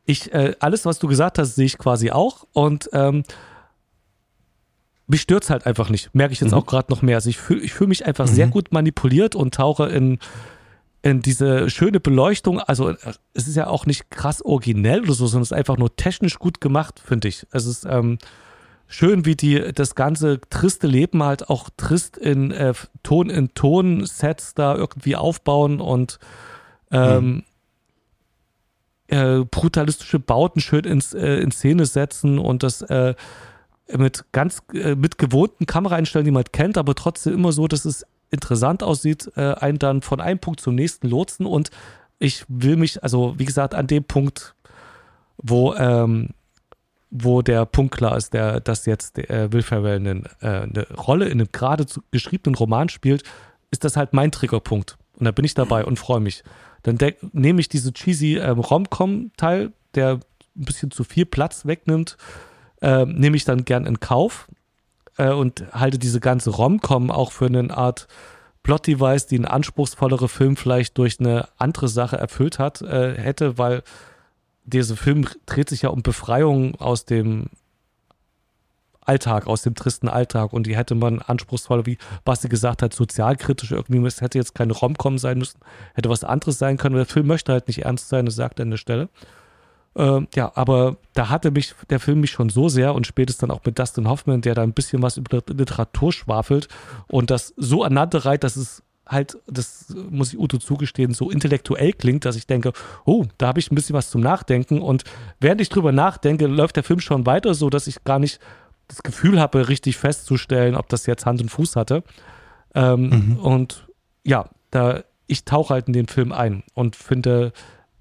ich, äh, alles, was du gesagt hast, sehe ich quasi auch. Und ähm, mich stört es halt einfach nicht. Merke ich jetzt mhm. auch gerade noch mehr. Also ich fühle ich fühl mich einfach mhm. sehr gut manipuliert und tauche in, in diese schöne Beleuchtung. Also es ist ja auch nicht krass originell oder so, sondern es ist einfach nur technisch gut gemacht, finde ich. Es ist ähm, schön, wie die das ganze triste Leben halt auch trist in äh, Ton in Ton Sets da irgendwie aufbauen und ähm, mhm. äh, brutalistische Bauten schön ins, äh, in Szene setzen und das äh, mit ganz äh, mit gewohnten Kameraeinstellungen, die man kennt, aber trotzdem immer so, dass es interessant aussieht, äh, einen dann von einem Punkt zum nächsten lotsen und ich will mich, also wie gesagt, an dem Punkt, wo ähm, wo der Punkt klar ist, der, dass jetzt äh, Will Ferrell eine, äh, eine Rolle in einem gerade geschriebenen Roman spielt, ist das halt mein Triggerpunkt. Und da bin ich dabei und freue mich. Dann nehme ich diese cheesy ähm, Rom-Com-Teil, der ein bisschen zu viel Platz wegnimmt, äh, nehme ich dann gern in Kauf äh, und halte diese ganze Rom-Com auch für eine Art Plot-Device, die ein anspruchsvollere Film vielleicht durch eine andere Sache erfüllt hat, äh, hätte, weil dieser Film dreht sich ja um Befreiung aus dem Alltag, aus dem tristen Alltag. Und die hätte man anspruchsvoller, wie Basti gesagt hat, sozialkritisch irgendwie, es hätte jetzt keine Romcom sein müssen, hätte was anderes sein können. Der Film möchte halt nicht ernst sein, das sagt er an der Stelle. Ähm, ja, aber da hatte mich der Film mich schon so sehr und spätestens dann auch mit Dustin Hoffman, der da ein bisschen was über Literatur schwafelt und das so aneinander reiht, dass es halt, das muss ich Udo zugestehen, so intellektuell klingt, dass ich denke, oh, da habe ich ein bisschen was zum Nachdenken und während ich drüber nachdenke, läuft der Film schon weiter, so dass ich gar nicht das Gefühl habe, richtig festzustellen, ob das jetzt Hand und Fuß hatte. Ähm, mhm. Und ja, da ich tauche halt in den Film ein und finde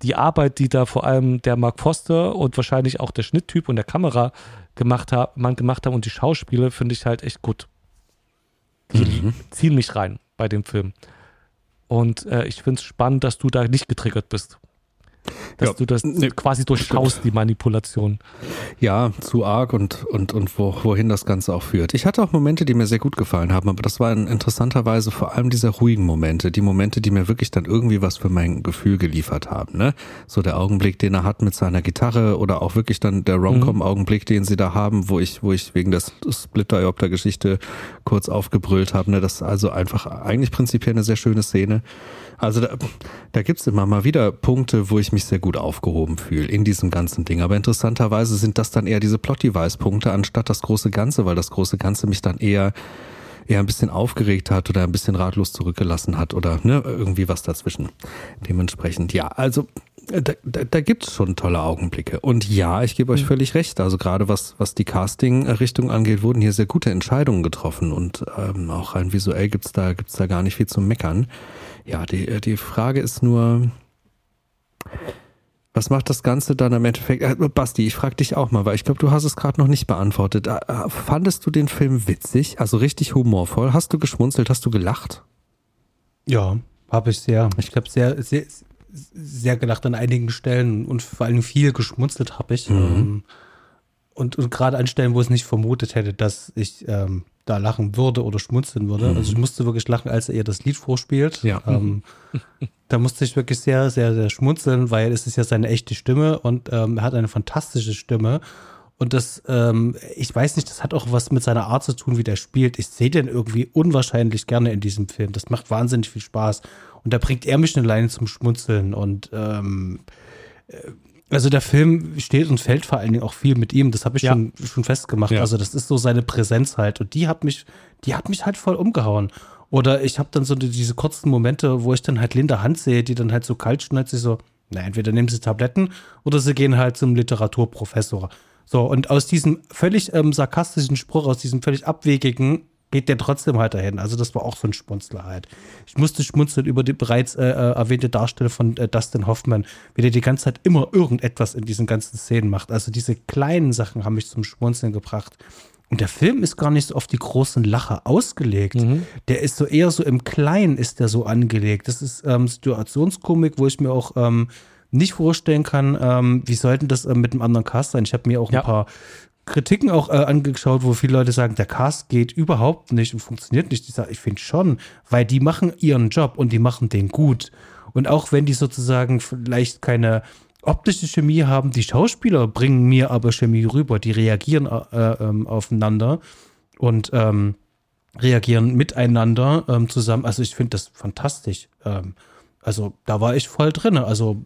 die Arbeit, die da vor allem der Mark Foster und wahrscheinlich auch der Schnitttyp und der Kamera gemacht hat, man gemacht haben und die Schauspiele finde ich halt echt gut. Die mhm. ziehen mich rein bei dem Film. Und äh, ich finde es spannend, dass du da nicht getriggert bist dass ja, du das ne, quasi durchschaust, stimmt. die Manipulation. Ja, zu arg und, und, und wo, wohin das Ganze auch führt. Ich hatte auch Momente, die mir sehr gut gefallen haben, aber das waren interessanterweise vor allem diese ruhigen Momente, die Momente, die mir wirklich dann irgendwie was für mein Gefühl geliefert haben. Ne? So der Augenblick, den er hat mit seiner Gitarre oder auch wirklich dann der Romcom-Augenblick, den sie da haben, wo ich, wo ich wegen der Split-Diopter-Geschichte kurz aufgebrüllt habe. Ne? Das ist also einfach eigentlich prinzipiell eine sehr schöne Szene. Also da, da gibt es immer mal wieder Punkte, wo ich mich sehr gut aufgehoben fühle in diesem ganzen Ding. Aber interessanterweise sind das dann eher diese Plot-Device-Punkte anstatt das große Ganze, weil das große Ganze mich dann eher eher ein bisschen aufgeregt hat oder ein bisschen ratlos zurückgelassen hat oder ne, irgendwie was dazwischen. Dementsprechend, ja, also da, da, da gibt es schon tolle Augenblicke. Und ja, ich gebe euch mhm. völlig recht. Also gerade was, was die Casting-Richtung angeht, wurden hier sehr gute Entscheidungen getroffen. Und ähm, auch rein visuell gibt's da, gibt's da gar nicht viel zu meckern. Ja, die, äh, die Frage ist nur, was macht das Ganze dann im Endeffekt? Äh, Basti, ich frage dich auch mal, weil ich glaube, du hast es gerade noch nicht beantwortet. Äh, äh, fandest du den Film witzig, also richtig humorvoll? Hast du geschmunzelt? Hast du gelacht? Ja, habe ich sehr. Ich habe sehr, sehr, sehr gelacht an einigen Stellen und vor allem viel geschmunzelt habe ich. Mhm. Ähm, und, und gerade an Stellen, wo es nicht vermutet hätte, dass ich ähm, da lachen würde oder schmunzeln würde. Mhm. Also ich musste wirklich lachen, als er ihr das Lied vorspielt. Ja. Ähm, da musste ich wirklich sehr, sehr, sehr schmunzeln, weil es ist ja seine echte Stimme und ähm, er hat eine fantastische Stimme. Und das, ähm, ich weiß nicht, das hat auch was mit seiner Art zu tun, wie der spielt. Ich sehe den irgendwie unwahrscheinlich gerne in diesem Film. Das macht wahnsinnig viel Spaß. Und da bringt er mich eine Leine zum Schmunzeln. Und ähm, äh, also der Film steht und fällt vor allen Dingen auch viel mit ihm. Das habe ich ja. schon, schon festgemacht. Ja. Also das ist so seine Präsenz halt. Und die hat mich, die hat mich halt voll umgehauen. Oder ich habe dann so diese kurzen Momente, wo ich dann halt Linda Hand sehe, die dann halt so kalt schneidet, sich so, na, entweder nehmen sie Tabletten oder sie gehen halt zum Literaturprofessor. So, und aus diesem völlig ähm, sarkastischen Spruch, aus diesem völlig abwegigen, geht der trotzdem halt dahin. Also das war auch so ein Schmunzler halt. Ich musste schmunzeln über die bereits äh, äh, erwähnte Darstellung von äh, Dustin Hoffman, wie der die ganze Zeit immer irgendetwas in diesen ganzen Szenen macht. Also diese kleinen Sachen haben mich zum Schmunzeln gebracht. Und der Film ist gar nicht so auf die großen Lacher ausgelegt. Mhm. Der ist so eher so im Kleinen ist der so angelegt. Das ist ähm, Situationskomik, wo ich mir auch ähm, nicht vorstellen kann, ähm, wie sollten das äh, mit einem anderen Cast sein. Ich habe mir auch ja. ein paar Kritiken auch äh, angeschaut, wo viele Leute sagen, der Cast geht überhaupt nicht und funktioniert nicht. Ich sage, ich finde schon, weil die machen ihren Job und die machen den gut. Und auch wenn die sozusagen vielleicht keine optische Chemie haben, die Schauspieler bringen mir aber Chemie rüber. Die reagieren äh, äh, aufeinander und ähm, reagieren miteinander ähm, zusammen. Also ich finde das fantastisch. Ähm, also da war ich voll drin. Also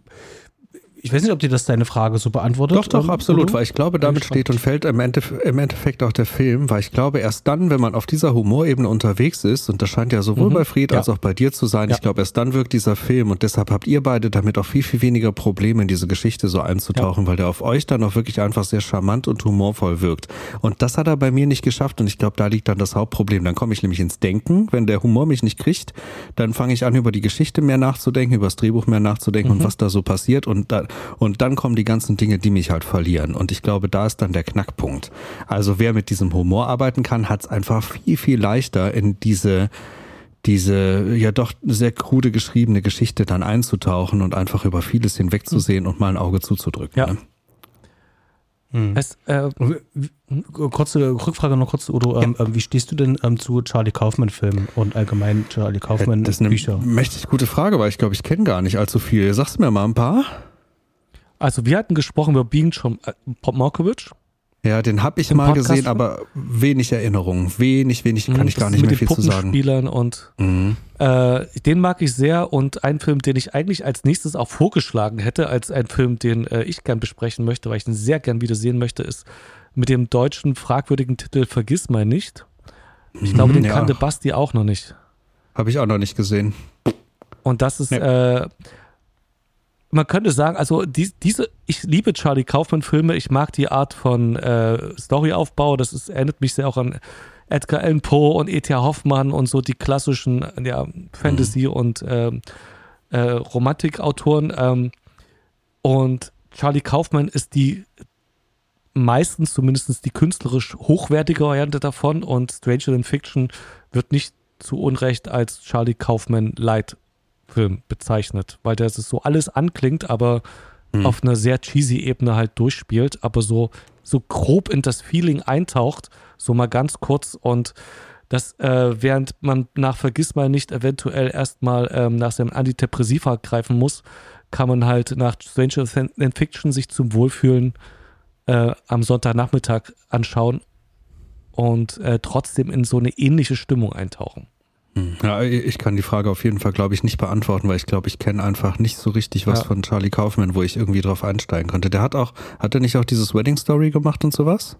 ich weiß nicht, ob dir das deine Frage so beantwortet. Doch, doch, absolut, weil ich glaube, damit steht und fällt im, Endef im, Endeffekt auch der Film, weil ich glaube, erst dann, wenn man auf dieser Humorebene unterwegs ist, und das scheint ja sowohl mhm, bei Fried ja. als auch bei dir zu sein, ja. ich glaube, erst dann wirkt dieser Film und deshalb habt ihr beide damit auch viel, viel weniger Probleme, in diese Geschichte so einzutauchen, ja. weil der auf euch dann auch wirklich einfach sehr charmant und humorvoll wirkt. Und das hat er bei mir nicht geschafft und ich glaube, da liegt dann das Hauptproblem. Dann komme ich nämlich ins Denken, wenn der Humor mich nicht kriegt, dann fange ich an, über die Geschichte mehr nachzudenken, über das Drehbuch mehr nachzudenken mhm. und was da so passiert und da, und dann kommen die ganzen Dinge, die mich halt verlieren. Und ich glaube, da ist dann der Knackpunkt. Also wer mit diesem Humor arbeiten kann, hat es einfach viel, viel leichter in diese diese ja doch sehr krude geschriebene Geschichte dann einzutauchen und einfach über vieles hinwegzusehen mhm. und mal ein Auge zuzudrücken. Ja. Ne? Mhm. Heißt, äh, kurze Rückfrage noch kurz, Udo. Ähm, ja. Ähm, wie stehst du denn ähm, zu Charlie Kaufman-Filmen und allgemein Charlie Kaufman-Bücher? Das ist eine mächtig gute Frage, weil ich glaube, ich kenne gar nicht allzu viel. Sagst du mir mal ein paar? Also wir hatten gesprochen über Being John äh, Malkovich. Ja, den habe ich mal Podcast gesehen, aber wenig Erinnerung. Wenig, wenig, kann mhm, ich gar nicht mehr viel zu sagen. Spielern und mhm. äh, den mag ich sehr und ein Film, den ich eigentlich als nächstes auch vorgeschlagen hätte, als ein Film, den äh, ich gern besprechen möchte, weil ich ihn sehr gern wieder sehen möchte, ist mit dem deutschen fragwürdigen Titel Vergiss mal nicht. Ich glaube, den ja. kannte Basti auch noch nicht. Habe ich auch noch nicht gesehen. Und das ist, nee. äh, man könnte sagen, also die, diese, ich liebe Charlie Kaufman-Filme, ich mag die Art von äh, Storyaufbau, das ist, erinnert mich sehr auch an Edgar Allan Poe und E.T.A. Hoffmann und so die klassischen ja, Fantasy- mhm. und ähm, äh, Romantikautoren. Ähm, und Charlie Kaufman ist die meistens zumindest die künstlerisch hochwertige Variante davon und Stranger Than Fiction wird nicht zu Unrecht als Charlie Kaufman Light Film bezeichnet, weil der so alles anklingt, aber mhm. auf einer sehr cheesy Ebene halt durchspielt, aber so, so grob in das Feeling eintaucht, so mal ganz kurz und das, äh, während man nach Vergiss mal nicht eventuell erstmal ähm, nach seinem Antidepressiva greifen muss, kann man halt nach Stranger Than Fiction sich zum Wohlfühlen äh, am Sonntagnachmittag anschauen und äh, trotzdem in so eine ähnliche Stimmung eintauchen. Ja, ich kann die Frage auf jeden Fall, glaube ich, nicht beantworten, weil ich glaube, ich kenne einfach nicht so richtig was ja. von Charlie Kaufman, wo ich irgendwie drauf einsteigen könnte. Der hat auch, hat er nicht auch dieses Wedding Story gemacht und sowas?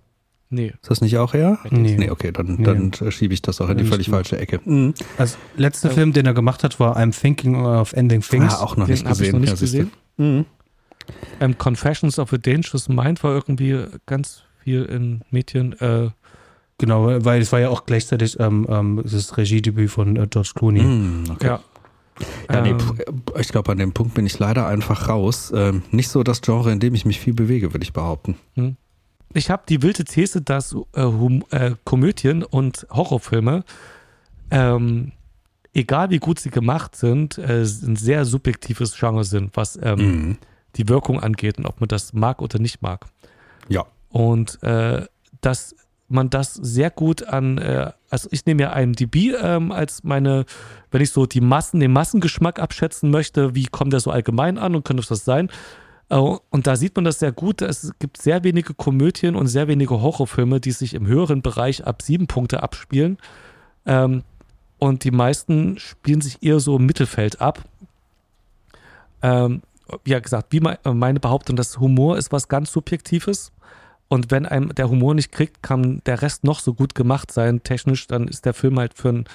Nee. Ist das nicht auch er? Nee. nee okay, dann, nee. dann schiebe ich das auch in die völlig falsche Ecke. Mhm. Also, letzter Film, den er gemacht hat, war I'm Thinking of Ending Things. Ah, auch noch nicht gesehen. Noch nicht ja, gesehen. Mhm. Ähm, Confessions of a Dangerous Mind war irgendwie ganz viel in Medien. Äh, Genau, weil es war ja auch gleichzeitig ähm, ähm, das Regiedebüt von äh, George Clooney. Mm, okay. Ja. Ja, nee, ähm. ich glaube, an dem Punkt bin ich leider einfach raus. Ähm, nicht so das Genre, in dem ich mich viel bewege, würde ich behaupten. Hm. Ich habe die wilde These, dass äh, hum, äh, Komödien und Horrorfilme, ähm, egal wie gut sie gemacht sind, äh, ein sehr subjektives Genre sind, was ähm, mhm. die Wirkung angeht und ob man das mag oder nicht mag. Ja. Und äh, das man das sehr gut an, äh, also ich nehme ja IMDb ähm, als meine, wenn ich so die Massen, den Massengeschmack abschätzen möchte, wie kommt der so allgemein an und könnte das sein? Äh, und da sieht man das sehr gut. Es gibt sehr wenige Komödien und sehr wenige Horrorfilme, die sich im höheren Bereich ab sieben Punkte abspielen. Ähm, und die meisten spielen sich eher so im Mittelfeld ab. Ähm, ja, gesagt, wie meine Behauptung, dass Humor ist was ganz Subjektives. Und wenn einem der Humor nicht kriegt, kann der Rest noch so gut gemacht sein, technisch, dann ist der Film halt für einen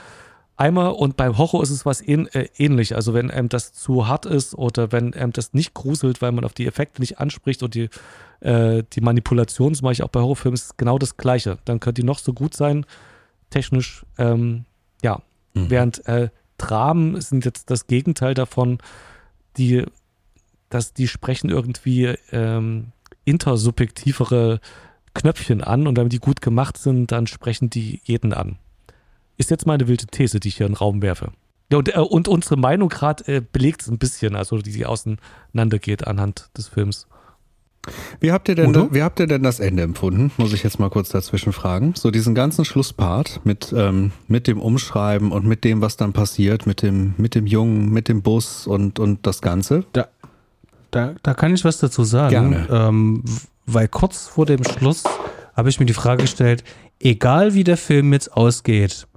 Eimer. Und beim Horror ist es was ähn, äh, ähnlich. Also wenn einem das zu hart ist oder wenn einem das nicht gruselt, weil man auf die Effekte nicht anspricht und die, äh, die Manipulation, mache ich auch bei Horrorfilmen, ist genau das Gleiche. Dann könnte die noch so gut sein, technisch, ähm, ja. Mhm. Während äh, Dramen sind jetzt das Gegenteil davon, die, dass die sprechen irgendwie ähm, intersubjektivere Knöpfchen an und wenn die gut gemacht sind, dann sprechen die jeden an. Ist jetzt meine wilde These, die ich hier in den Raum werfe. Ja, und, äh, und unsere Meinung gerade äh, belegt es ein bisschen, also die, die auseinandergeht anhand des Films. Wie habt, ihr denn da, wie habt ihr denn das Ende empfunden? Muss ich jetzt mal kurz dazwischen fragen. So diesen ganzen Schlusspart mit, ähm, mit dem Umschreiben und mit dem, was dann passiert, mit dem, mit dem Jungen, mit dem Bus und, und das Ganze. Da, da, da kann ich was dazu sagen. Gerne. Ähm, weil kurz vor dem Schluss habe ich mir die Frage gestellt, egal wie der Film jetzt ausgeht,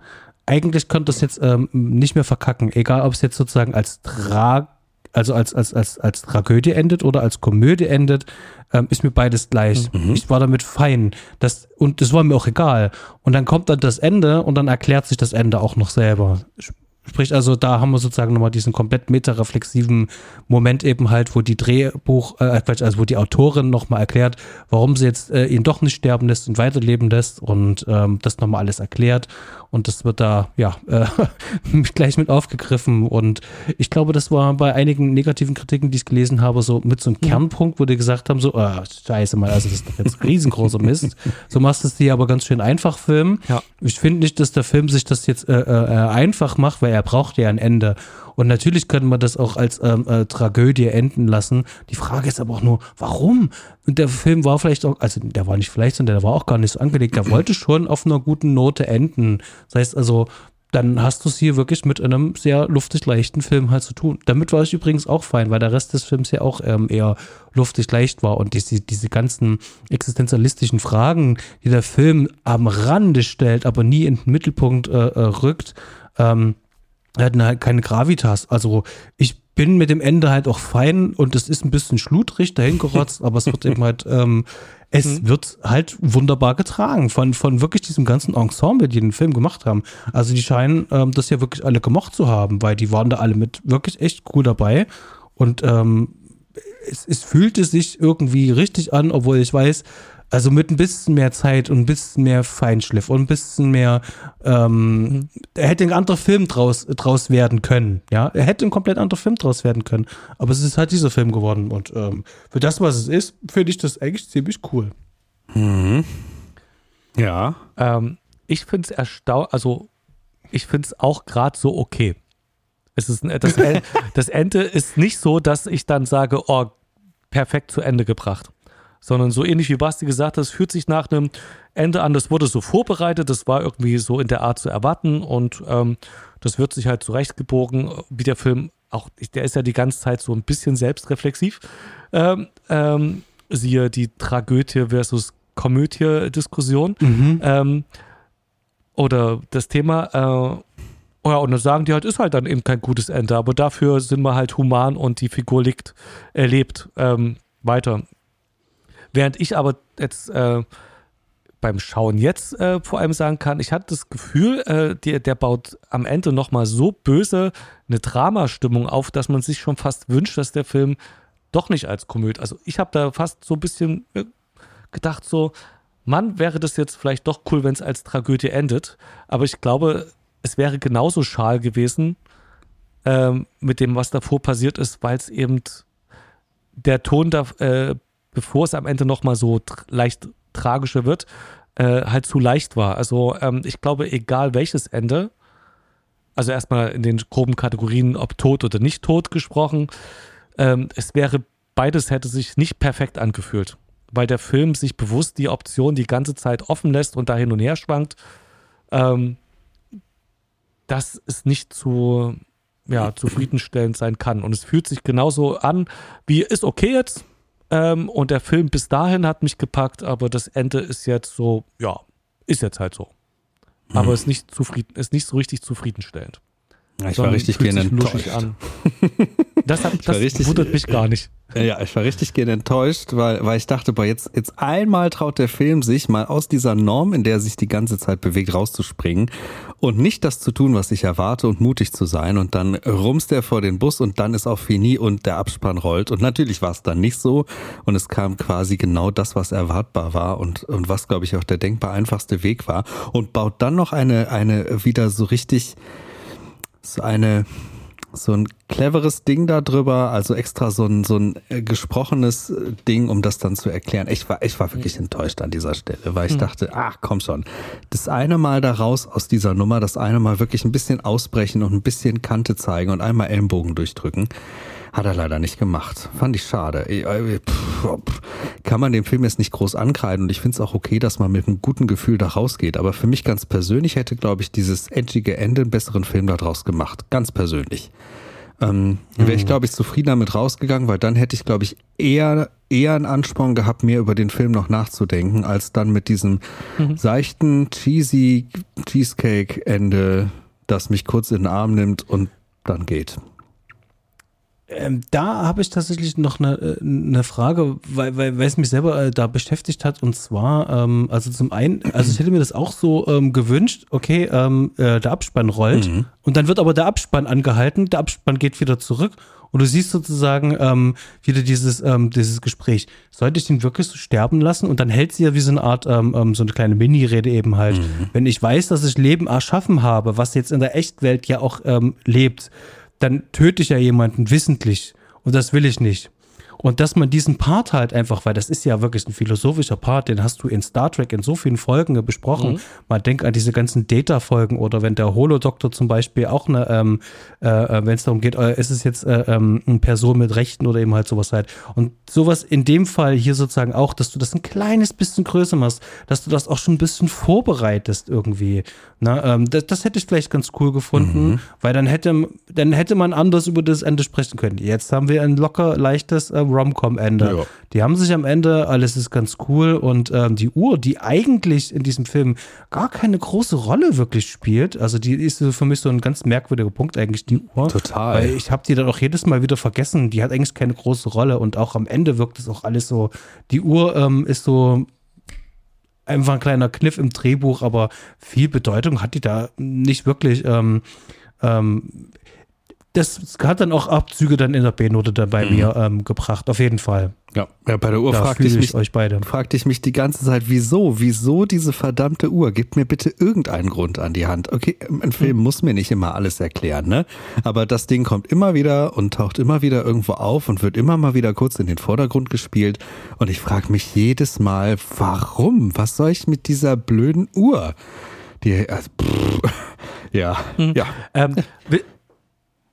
eigentlich könnte das jetzt ähm, nicht mehr verkacken, egal ob es jetzt sozusagen als Tra also als, als, als, als Tragödie endet oder als Komödie endet, ähm, ist mir beides gleich. Mhm. Ich war damit fein. Das, und das war mir auch egal. Und dann kommt dann das Ende und dann erklärt sich das Ende auch noch selber. Sprich, also da haben wir sozusagen nochmal diesen komplett metareflexiven Moment eben halt, wo die Drehbuch, äh, also wo die Autorin nochmal erklärt, warum sie jetzt äh, ihn doch nicht sterben lässt und weiterleben lässt und ähm, das nochmal alles erklärt und das wird da, ja, äh, gleich mit aufgegriffen und ich glaube, das war bei einigen negativen Kritiken, die ich gelesen habe, so mit so einem ja. Kernpunkt, wo die gesagt haben, so, oh, scheiße mal, also das ist doch jetzt riesengroßer Mist. So machst du es dir aber ganz schön einfach filmen. Ja. Ich finde nicht, dass der Film sich das jetzt äh, äh, einfach macht, weil er braucht ja ein Ende. Und natürlich könnte man das auch als ähm, äh, Tragödie enden lassen. Die Frage ist aber auch nur, warum? Und der Film war vielleicht auch, also der war nicht vielleicht, sondern der war auch gar nicht so angelegt. Der wollte schon auf einer guten Note enden. Das heißt also, dann hast du es hier wirklich mit einem sehr luftig leichten Film halt zu tun. Damit war ich übrigens auch fein, weil der Rest des Films ja auch ähm, eher luftig leicht war und diese, diese ganzen existenzialistischen Fragen, die der Film am Rande stellt, aber nie in den Mittelpunkt äh, äh, rückt, ähm, hatten halt keine Gravitas. Also ich bin mit dem Ende halt auch fein und es ist ein bisschen schludrig dahin gerotzt, aber es wird eben halt, ähm, es mhm. wird halt wunderbar getragen von, von wirklich diesem ganzen Ensemble, die den Film gemacht haben. Also die scheinen ähm, das ja wirklich alle gemocht zu haben, weil die waren da alle mit wirklich echt cool dabei und ähm, es, es fühlte sich irgendwie richtig an, obwohl ich weiß, also mit ein bisschen mehr Zeit und ein bisschen mehr Feinschliff und ein bisschen mehr, ähm, er hätte ein anderer Film draus, draus werden können, ja. Er hätte ein komplett anderer Film draus werden können. Aber es ist halt dieser Film geworden. Und ähm, für das, was es ist, finde ich das eigentlich ziemlich cool. Mhm. Ja. Ähm, ich finde es erstaunlich, also ich finde es auch gerade so okay. Es ist, das, das Ende ist nicht so, dass ich dann sage, oh, perfekt zu Ende gebracht sondern so ähnlich wie Basti gesagt hat, es fühlt sich nach einem Ende an, das wurde so vorbereitet, das war irgendwie so in der Art zu erwarten und ähm, das wird sich halt zurechtgebogen, wie der Film auch, der ist ja die ganze Zeit so ein bisschen selbstreflexiv. Ähm, ähm, siehe die Tragödie versus Komödie-Diskussion. Mhm. Ähm, oder das Thema, äh, oh ja, und dann sagen die halt, ist halt dann eben kein gutes Ende, aber dafür sind wir halt human und die Figur liegt, erlebt ähm, weiter. Während ich aber jetzt äh, beim Schauen jetzt äh, vor allem sagen kann, ich hatte das Gefühl, äh, der, der baut am Ende nochmal so böse eine Dramastimmung auf, dass man sich schon fast wünscht, dass der Film doch nicht als Komödie. Also ich habe da fast so ein bisschen äh, gedacht, so, Mann, wäre das jetzt vielleicht doch cool, wenn es als Tragödie endet. Aber ich glaube, es wäre genauso schal gewesen ähm, mit dem, was davor passiert ist, weil es eben der Ton da äh, bevor es am Ende nochmal so tr leicht tragischer wird, äh, halt zu leicht war. Also ähm, ich glaube, egal welches Ende, also erstmal in den groben Kategorien, ob tot oder nicht tot gesprochen, ähm, es wäre, beides hätte sich nicht perfekt angefühlt, weil der Film sich bewusst die Option die ganze Zeit offen lässt und da hin und her schwankt. Ähm, dass es nicht zu ja, zufriedenstellend sein kann. Und es fühlt sich genauso an, wie ist okay jetzt, ähm, und der Film bis dahin hat mich gepackt, aber das Ende ist jetzt so, ja, ist jetzt halt so. Aber mhm. ist nicht zufrieden, ist nicht so richtig zufriedenstellend. Ja, ich war richtig gerne enttäuscht. An. Das, hat, das richtig, wundert mich gar nicht. Ja, ich war richtig gerne enttäuscht, weil, weil ich dachte, boah, jetzt, jetzt einmal traut der Film sich mal aus dieser Norm, in der er sich die ganze Zeit bewegt, rauszuspringen und nicht das zu tun, was ich erwarte und mutig zu sein. Und dann rumst er vor den Bus und dann ist auch Fini und der Abspann rollt. Und natürlich war es dann nicht so. Und es kam quasi genau das, was erwartbar war und, und was, glaube ich, auch der denkbar einfachste Weg war. Und baut dann noch eine, eine wieder so richtig, so eine, so ein cleveres Ding da drüber, also extra so ein, so ein äh, gesprochenes äh, Ding, um das dann zu erklären. Ich war, ich war wirklich enttäuscht an dieser Stelle, weil ich hm. dachte, ach komm schon, das eine Mal da raus aus dieser Nummer, das eine Mal wirklich ein bisschen ausbrechen und ein bisschen Kante zeigen und einmal Ellenbogen durchdrücken. Hat er leider nicht gemacht. Fand ich schade. Äh, kann man dem Film jetzt nicht groß ankreiden und ich finde es auch okay, dass man mit einem guten Gefühl da rausgeht. Aber für mich ganz persönlich hätte, glaube ich, dieses edgige Ende einen besseren Film daraus gemacht. Ganz persönlich. Ähm, Wäre ich, mhm. glaube ich, zufrieden damit rausgegangen, weil dann hätte ich, glaube ich, eher, eher einen Ansporn gehabt, mehr über den Film noch nachzudenken, als dann mit diesem mhm. seichten, cheesy Cheesecake-Ende, das mich kurz in den Arm nimmt und dann geht. Ähm, da habe ich tatsächlich noch eine, äh, eine Frage, weil, weil, weil es mich selber äh, da beschäftigt hat. Und zwar, ähm, also zum einen, also ich hätte mir das auch so ähm, gewünscht, okay, ähm, äh, der Abspann rollt mhm. und dann wird aber der Abspann angehalten, der Abspann geht wieder zurück und du siehst sozusagen ähm, wieder dieses, ähm, dieses Gespräch. Sollte ich den wirklich so sterben lassen? Und dann hält sie ja wie so eine Art, ähm, ähm so eine kleine Mini-Rede eben halt. Mhm. Wenn ich weiß, dass ich Leben erschaffen habe, was jetzt in der Echtwelt ja auch ähm, lebt, dann töte ich ja jemanden wissentlich. Und das will ich nicht. Und dass man diesen Part halt einfach, weil das ist ja wirklich ein philosophischer Part, den hast du in Star Trek in so vielen Folgen besprochen. Mhm. Man denkt an diese ganzen Data-Folgen oder wenn der Holodoktor zum Beispiel auch eine, ähm, äh, äh wenn es darum geht, äh, ist es jetzt äh, ähm, eine Person mit Rechten oder eben halt sowas halt. Und sowas in dem Fall hier sozusagen auch, dass du das ein kleines bisschen größer machst, dass du das auch schon ein bisschen vorbereitest irgendwie. Na, ähm, das, das hätte ich vielleicht ganz cool gefunden, mhm. weil dann hätte, dann hätte man anders über das Ende sprechen können. Jetzt haben wir ein locker leichtes äh, Rom-Com-Ende. Ja. Die haben sich am Ende, alles ist ganz cool und ähm, die Uhr, die eigentlich in diesem Film gar keine große Rolle wirklich spielt, also die ist für mich so ein ganz merkwürdiger Punkt eigentlich, die Uhr. Total. Weil ich habe die dann auch jedes Mal wieder vergessen. Die hat eigentlich keine große Rolle und auch am Ende wirkt es auch alles so. Die Uhr ähm, ist so einfach ein kleiner Kniff im Drehbuch, aber viel Bedeutung hat die da nicht wirklich. Ähm, ähm, das hat dann auch Abzüge dann in der B-Note dann bei mhm. mir ähm, gebracht, auf jeden Fall. Ja, ja bei der Uhr fragte ich, mich, euch beide. fragte ich mich die ganze Zeit, wieso, wieso diese verdammte Uhr? Gib mir bitte irgendeinen Grund an die Hand. Okay, ein Film mhm. muss mir nicht immer alles erklären, ne? Aber das Ding kommt immer wieder und taucht immer wieder irgendwo auf und wird immer mal wieder kurz in den Vordergrund gespielt. Und ich frage mich jedes Mal, warum? Was soll ich mit dieser blöden Uhr? Die, also, pff, ja, mhm. ja. Ähm,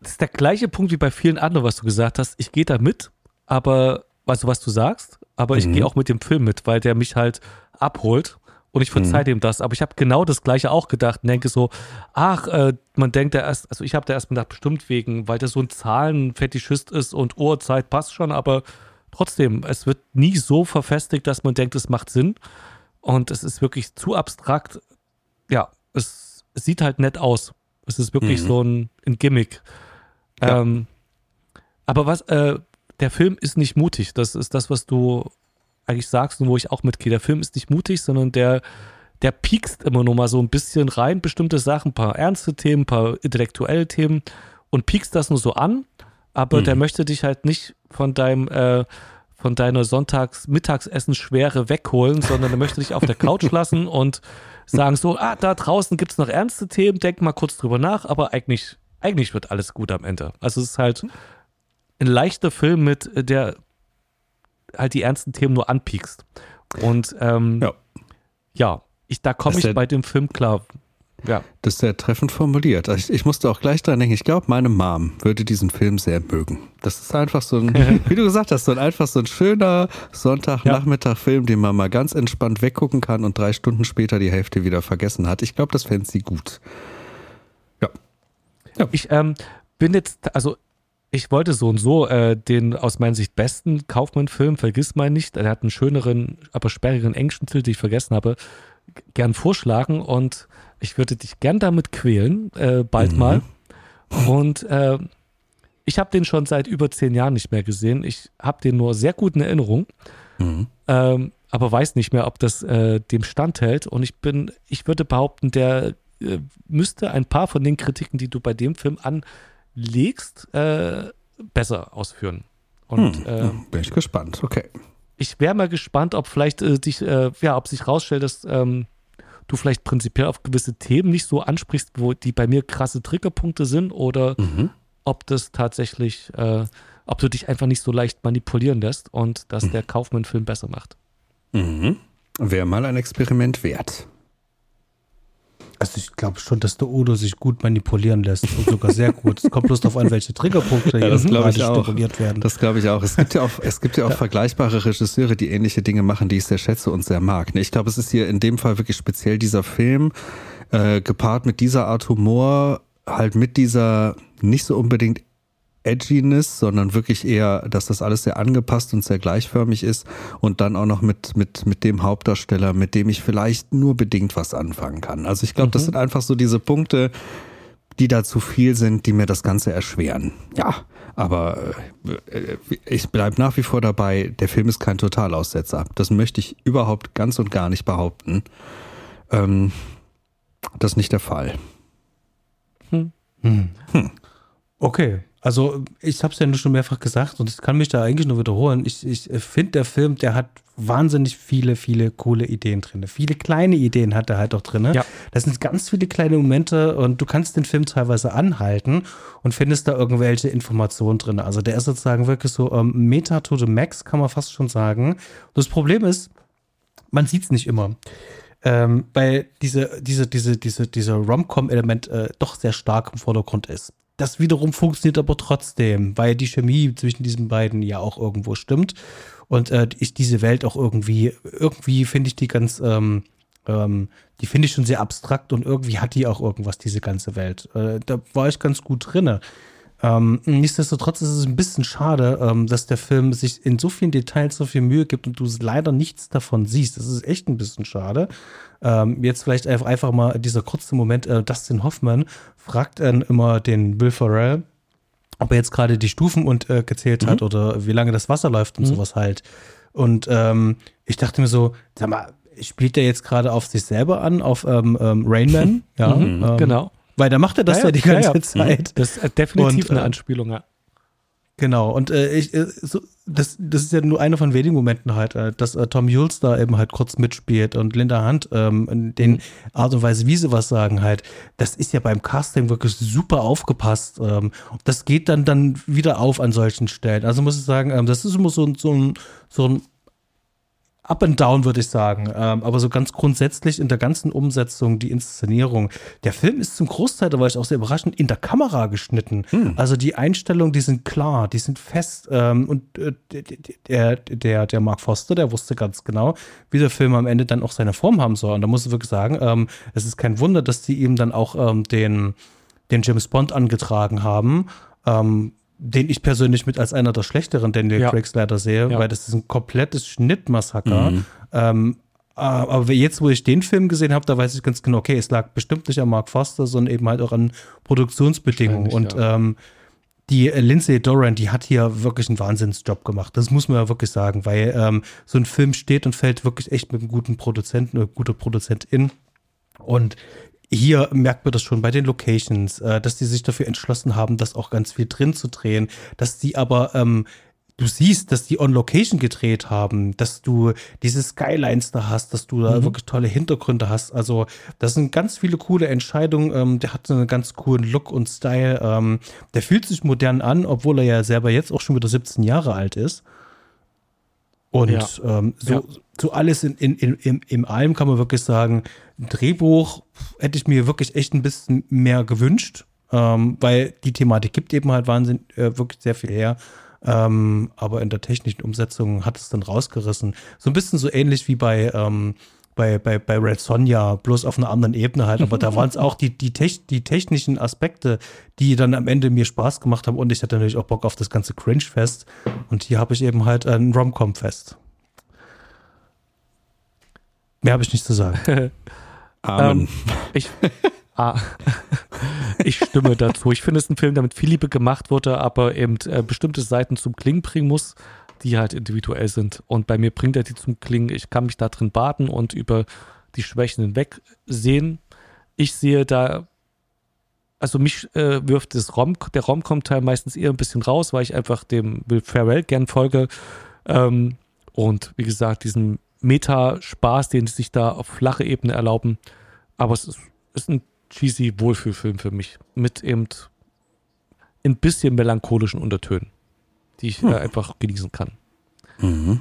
das ist der gleiche Punkt wie bei vielen anderen, was du gesagt hast. Ich gehe da mit, aber weißt du, was du sagst? Aber ich mhm. gehe auch mit dem Film mit, weil der mich halt abholt und ich verzeihe mhm. dem das. Aber ich habe genau das Gleiche auch gedacht und denke so, ach, äh, man denkt ja erst, also ich habe da erst gedacht, bestimmt wegen, weil der so ein Zahlenfetischist ist und Uhrzeit passt schon, aber trotzdem, es wird nie so verfestigt, dass man denkt, es macht Sinn. Und es ist wirklich zu abstrakt. Ja, es, es sieht halt nett aus. Es ist wirklich mhm. so ein, ein Gimmick. Ja. Ähm, aber was, äh, der Film ist nicht mutig. Das ist das, was du eigentlich sagst und wo ich auch mitgehe. Der Film ist nicht mutig, sondern der, der piekst immer nur mal so ein bisschen rein, bestimmte Sachen, ein paar ernste Themen, ein paar intellektuelle Themen und piekst das nur so an, aber mhm. der möchte dich halt nicht von deinem, äh, von deiner Sonntags-Mittagsessen-Schwere wegholen, sondern er möchte dich auf der Couch lassen und sagen so, ah, da draußen gibt es noch ernste Themen, denk mal kurz drüber nach, aber eigentlich eigentlich wird alles gut am Ende. Also es ist halt ein leichter Film mit, äh, der halt die ernsten Themen nur anpiekst. Und ähm, ja. ja, ich, da komme ich bei dem Film klar. Ja. Das ist sehr treffend formuliert. Ich, ich musste auch gleich dran denken, ich glaube, meine Mom würde diesen Film sehr mögen. Das ist einfach so ein, wie du gesagt hast, so ein einfach so ein schöner Sonntagnachmittag-Film, den man mal ganz entspannt weggucken kann und drei Stunden später die Hälfte wieder vergessen hat. Ich glaube, das fände sie gut. Ja. Ich ähm, bin jetzt, also ich wollte so und so äh, den aus meiner Sicht besten Kaufmann-Film, vergiss mal nicht, er hat einen schöneren, aber sperrigen englischen Titel, den ich vergessen habe, gern vorschlagen und ich würde dich gern damit quälen, äh, bald mhm. mal. Und äh, ich habe den schon seit über zehn Jahren nicht mehr gesehen. Ich habe den nur sehr gut in Erinnerung, mhm. ähm, aber weiß nicht mehr, ob das äh, dem standhält. Und ich bin, ich würde behaupten, der äh, müsste ein paar von den Kritiken, die du bei dem Film anlegst, äh, besser ausführen. Und hm, äh, bin ich gespannt. Okay. Ich wäre mal gespannt, ob vielleicht äh, dich, äh, ja, ob sich rausstellt, dass ähm, du vielleicht prinzipiell auf gewisse Themen nicht so ansprichst, wo die bei mir krasse Triggerpunkte sind, oder mhm. ob das tatsächlich, äh, ob du dich einfach nicht so leicht manipulieren lässt und dass mhm. der Kaufmann-Film besser macht. Mhm. Wäre mal ein Experiment wert. Also ich glaube schon, dass der Udo sich gut manipulieren lässt und sogar sehr gut. Es kommt bloß darauf an, welche Triggerpunkte ja, das gerade stimuliert werden. Das glaube ich auch. Es gibt ja auch, es gibt ja auch vergleichbare Regisseure, die ähnliche Dinge machen, die ich sehr schätze und sehr mag. Ich glaube, es ist hier in dem Fall wirklich speziell dieser Film, äh, gepaart mit dieser Art Humor, halt mit dieser nicht so unbedingt Edginess, sondern wirklich eher, dass das alles sehr angepasst und sehr gleichförmig ist und dann auch noch mit, mit, mit dem Hauptdarsteller, mit dem ich vielleicht nur bedingt was anfangen kann. Also ich glaube, mhm. das sind einfach so diese Punkte, die da zu viel sind, die mir das Ganze erschweren. Ja, aber äh, ich bleibe nach wie vor dabei, der Film ist kein Totalaussetzer. Das möchte ich überhaupt ganz und gar nicht behaupten. Ähm, das ist nicht der Fall. Hm. Hm. Okay, Also ich habe es ja nur schon mehrfach gesagt und ich kann mich da eigentlich nur wiederholen. Ich, ich finde, der Film, der hat wahnsinnig viele, viele coole Ideen drin. Viele kleine Ideen hat er halt auch drin. Ja. Das sind ganz viele kleine Momente und du kannst den Film teilweise anhalten und findest da irgendwelche Informationen drin. Also der ist sozusagen wirklich so ähm, Meta to the Max, kann man fast schon sagen. Das Problem ist, man sieht es nicht immer. Ähm, weil diese, diese, diese, diese, dieser Rom-Com-Element äh, doch sehr stark im Vordergrund ist. Das wiederum funktioniert aber trotzdem, weil die Chemie zwischen diesen beiden ja auch irgendwo stimmt. Und äh, ich diese Welt auch irgendwie, irgendwie finde ich die ganz, ähm, ähm, die finde ich schon sehr abstrakt und irgendwie hat die auch irgendwas, diese ganze Welt. Äh, da war ich ganz gut drinne. Ähm, nichtsdestotrotz ist es ein bisschen schade, ähm, dass der Film sich in so vielen Details so viel Mühe gibt und du leider nichts davon siehst. Das ist echt ein bisschen schade. Ähm, jetzt vielleicht einfach mal dieser kurze Moment, äh, Dustin Hoffman fragt dann immer den Will Ferrell, ob er jetzt gerade die Stufen und äh, gezählt mhm. hat oder wie lange das Wasser läuft und mhm. sowas halt. Und ähm, ich dachte mir so, sag mal, spielt der jetzt gerade auf sich selber an, auf ähm, ähm, Rainman? ja, mhm, ähm, genau. Weil da macht er das ja, ja die ganze ja. Zeit. Das ist definitiv und, eine äh, Anspielung, ja. Genau, und äh, ich, äh, so, das, das ist ja nur einer von wenigen Momenten halt, äh, dass äh, Tom Jules da eben halt kurz mitspielt und Linda Hunt ähm, in den mhm. Art und Weise, wie sie was sagen halt, das ist ja beim Casting wirklich super aufgepasst. Ähm, das geht dann dann wieder auf an solchen Stellen. Also muss ich sagen, ähm, das ist immer so, so ein, so ein up and down, würde ich sagen. Ähm, aber so ganz grundsätzlich in der ganzen Umsetzung, die Inszenierung. Der Film ist zum Großteil, da war ich auch sehr überraschend, in der Kamera geschnitten. Hm. Also die Einstellungen, die sind klar, die sind fest. Ähm, und äh, der, der, der Mark Foster, der wusste ganz genau, wie der Film am Ende dann auch seine Form haben soll. Und da muss ich wirklich sagen, ähm, es ist kein Wunder, dass die ihm dann auch ähm, den, den James Bond angetragen haben. Ähm, den ich persönlich mit als einer der schlechteren Daniel ja. Craigs leider sehe, ja. weil das ist ein komplettes Schnittmassaker. Mhm. Ähm, aber jetzt, wo ich den Film gesehen habe, da weiß ich ganz genau, okay, es lag bestimmt nicht an Mark Foster, sondern eben halt auch an Produktionsbedingungen. Und ja. ähm, die Lindsay Doran, die hat hier wirklich einen Wahnsinnsjob gemacht. Das muss man ja wirklich sagen, weil ähm, so ein Film steht und fällt wirklich echt mit einem guten Produzenten oder guter Produzentin. Und hier merkt man das schon bei den Locations, äh, dass die sich dafür entschlossen haben, das auch ganz viel drin zu drehen, dass die aber ähm, du siehst, dass die on Location gedreht haben, dass du diese Skylines da hast, dass du da mhm. wirklich tolle Hintergründe hast. Also, das sind ganz viele coole Entscheidungen. Ähm, der hat so einen ganz coolen Look und Style. Ähm, der fühlt sich modern an, obwohl er ja selber jetzt auch schon wieder 17 Jahre alt ist. Und ja. ähm, so, ja. so alles in, in, in, in, im allem kann man wirklich sagen, ein Drehbuch hätte ich mir wirklich echt ein bisschen mehr gewünscht, ähm, weil die Thematik gibt eben halt Wahnsinn, äh, wirklich sehr viel her. Ähm, aber in der technischen Umsetzung hat es dann rausgerissen. So ein bisschen so ähnlich wie bei, ähm, bei, bei, bei Red Sonja, bloß auf einer anderen Ebene halt. Aber da waren es auch die, die, Tech, die technischen Aspekte, die dann am Ende mir Spaß gemacht haben. Und ich hatte natürlich auch Bock auf das ganze Cringe-Fest. Und hier habe ich eben halt ein Rom-Com-Fest. Mehr habe ich nicht zu sagen. Amen. Ähm, ich, ah, ich stimme dazu. Ich finde es ein Film, der mit viel Liebe gemacht wurde, aber eben äh, bestimmte Seiten zum Klingen bringen muss die halt individuell sind. Und bei mir bringt er die zum Klingen. Ich kann mich da drin baden und über die Schwächen hinweg sehen. Ich sehe da, also mich äh, wirft das Rom, der Romcom-Teil meistens eher ein bisschen raus, weil ich einfach dem Will Ferrell gern folge. Ähm, und wie gesagt, diesen Meta-Spaß, den sie sich da auf flache Ebene erlauben. Aber es ist, ist ein cheesy Wohlfühlfilm für mich. Mit eben ein bisschen melancholischen Untertönen die ich hm. äh, einfach genießen kann. Mhm.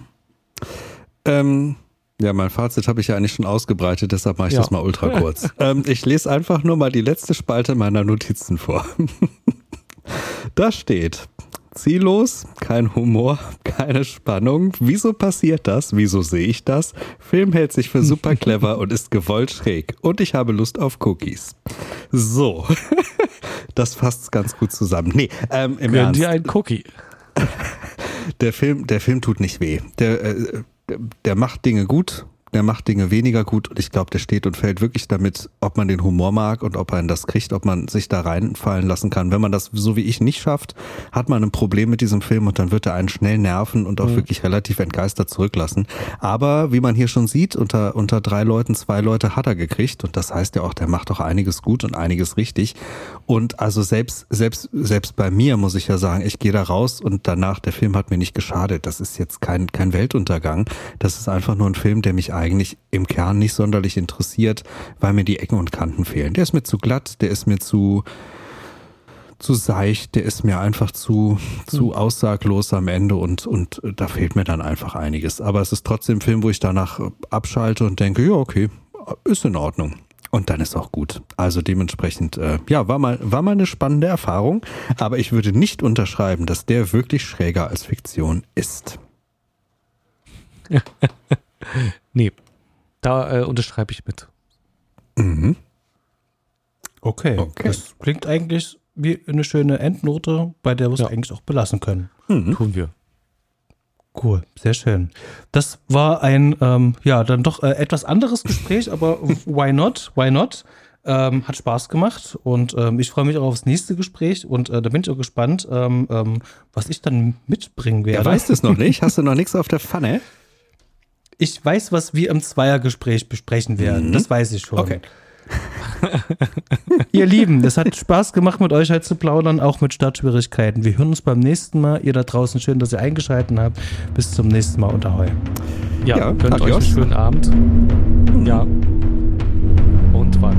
Ähm, ja, mein Fazit habe ich ja eigentlich schon ausgebreitet, deshalb mache ich ja. das mal ultra kurz. ähm, ich lese einfach nur mal die letzte Spalte meiner Notizen vor. da steht, ziellos, kein Humor, keine Spannung. Wieso passiert das? Wieso sehe ich das? Film hält sich für super clever und ist gewollt schräg. Und ich habe Lust auf Cookies. So, das fasst ganz gut zusammen. Nee, ähm, im Gönnen dir ein Cookie der Film, der Film tut nicht weh. Der, äh, der macht Dinge gut. Der macht Dinge weniger gut und ich glaube, der steht und fällt wirklich damit, ob man den Humor mag und ob man das kriegt, ob man sich da reinfallen lassen kann. Wenn man das so wie ich nicht schafft, hat man ein Problem mit diesem Film und dann wird er einen schnell nerven und auch mhm. wirklich relativ entgeistert zurücklassen. Aber wie man hier schon sieht, unter, unter drei Leuten, zwei Leute hat er gekriegt und das heißt ja auch, der macht auch einiges gut und einiges richtig. Und also selbst, selbst, selbst bei mir muss ich ja sagen, ich gehe da raus und danach, der Film hat mir nicht geschadet. Das ist jetzt kein, kein Weltuntergang. Das ist einfach nur ein Film, der mich eigentlich im Kern nicht sonderlich interessiert, weil mir die Ecken und Kanten fehlen. Der ist mir zu glatt, der ist mir zu, zu seicht, der ist mir einfach zu, zu hm. aussaglos am Ende und, und da fehlt mir dann einfach einiges. Aber es ist trotzdem ein Film, wo ich danach abschalte und denke, ja, okay, ist in Ordnung. Und dann ist auch gut. Also dementsprechend, äh, ja, war mal, war mal eine spannende Erfahrung. Aber ich würde nicht unterschreiben, dass der wirklich schräger als Fiktion ist. nee, da äh, unterschreibe ich mit. Mhm. Okay. okay. Das klingt eigentlich wie eine schöne Endnote, bei der wir es ja. eigentlich auch belassen können. Mhm. Tun wir. Cool, sehr schön. Das war ein, ähm, ja, dann doch äh, etwas anderes Gespräch, aber why not? Why not? Ähm, hat Spaß gemacht und ähm, ich freue mich auch aufs nächste Gespräch und äh, da bin ich auch gespannt, ähm, ähm, was ich dann mitbringen werde. Ja, weißt du es noch nicht? Hast du noch nichts auf der Pfanne? Ich weiß, was wir im Zweiergespräch besprechen werden. Mhm. Das weiß ich schon. Okay. ihr Lieben, es hat Spaß gemacht, mit euch halt zu plaudern, auch mit Startschwierigkeiten. Wir hören uns beim nächsten Mal. Ihr da draußen, schön, dass ihr eingeschaltet habt. Bis zum nächsten Mal unter Heu. Ja, ja gönnt euch einen schönen Abend. Ja. Und war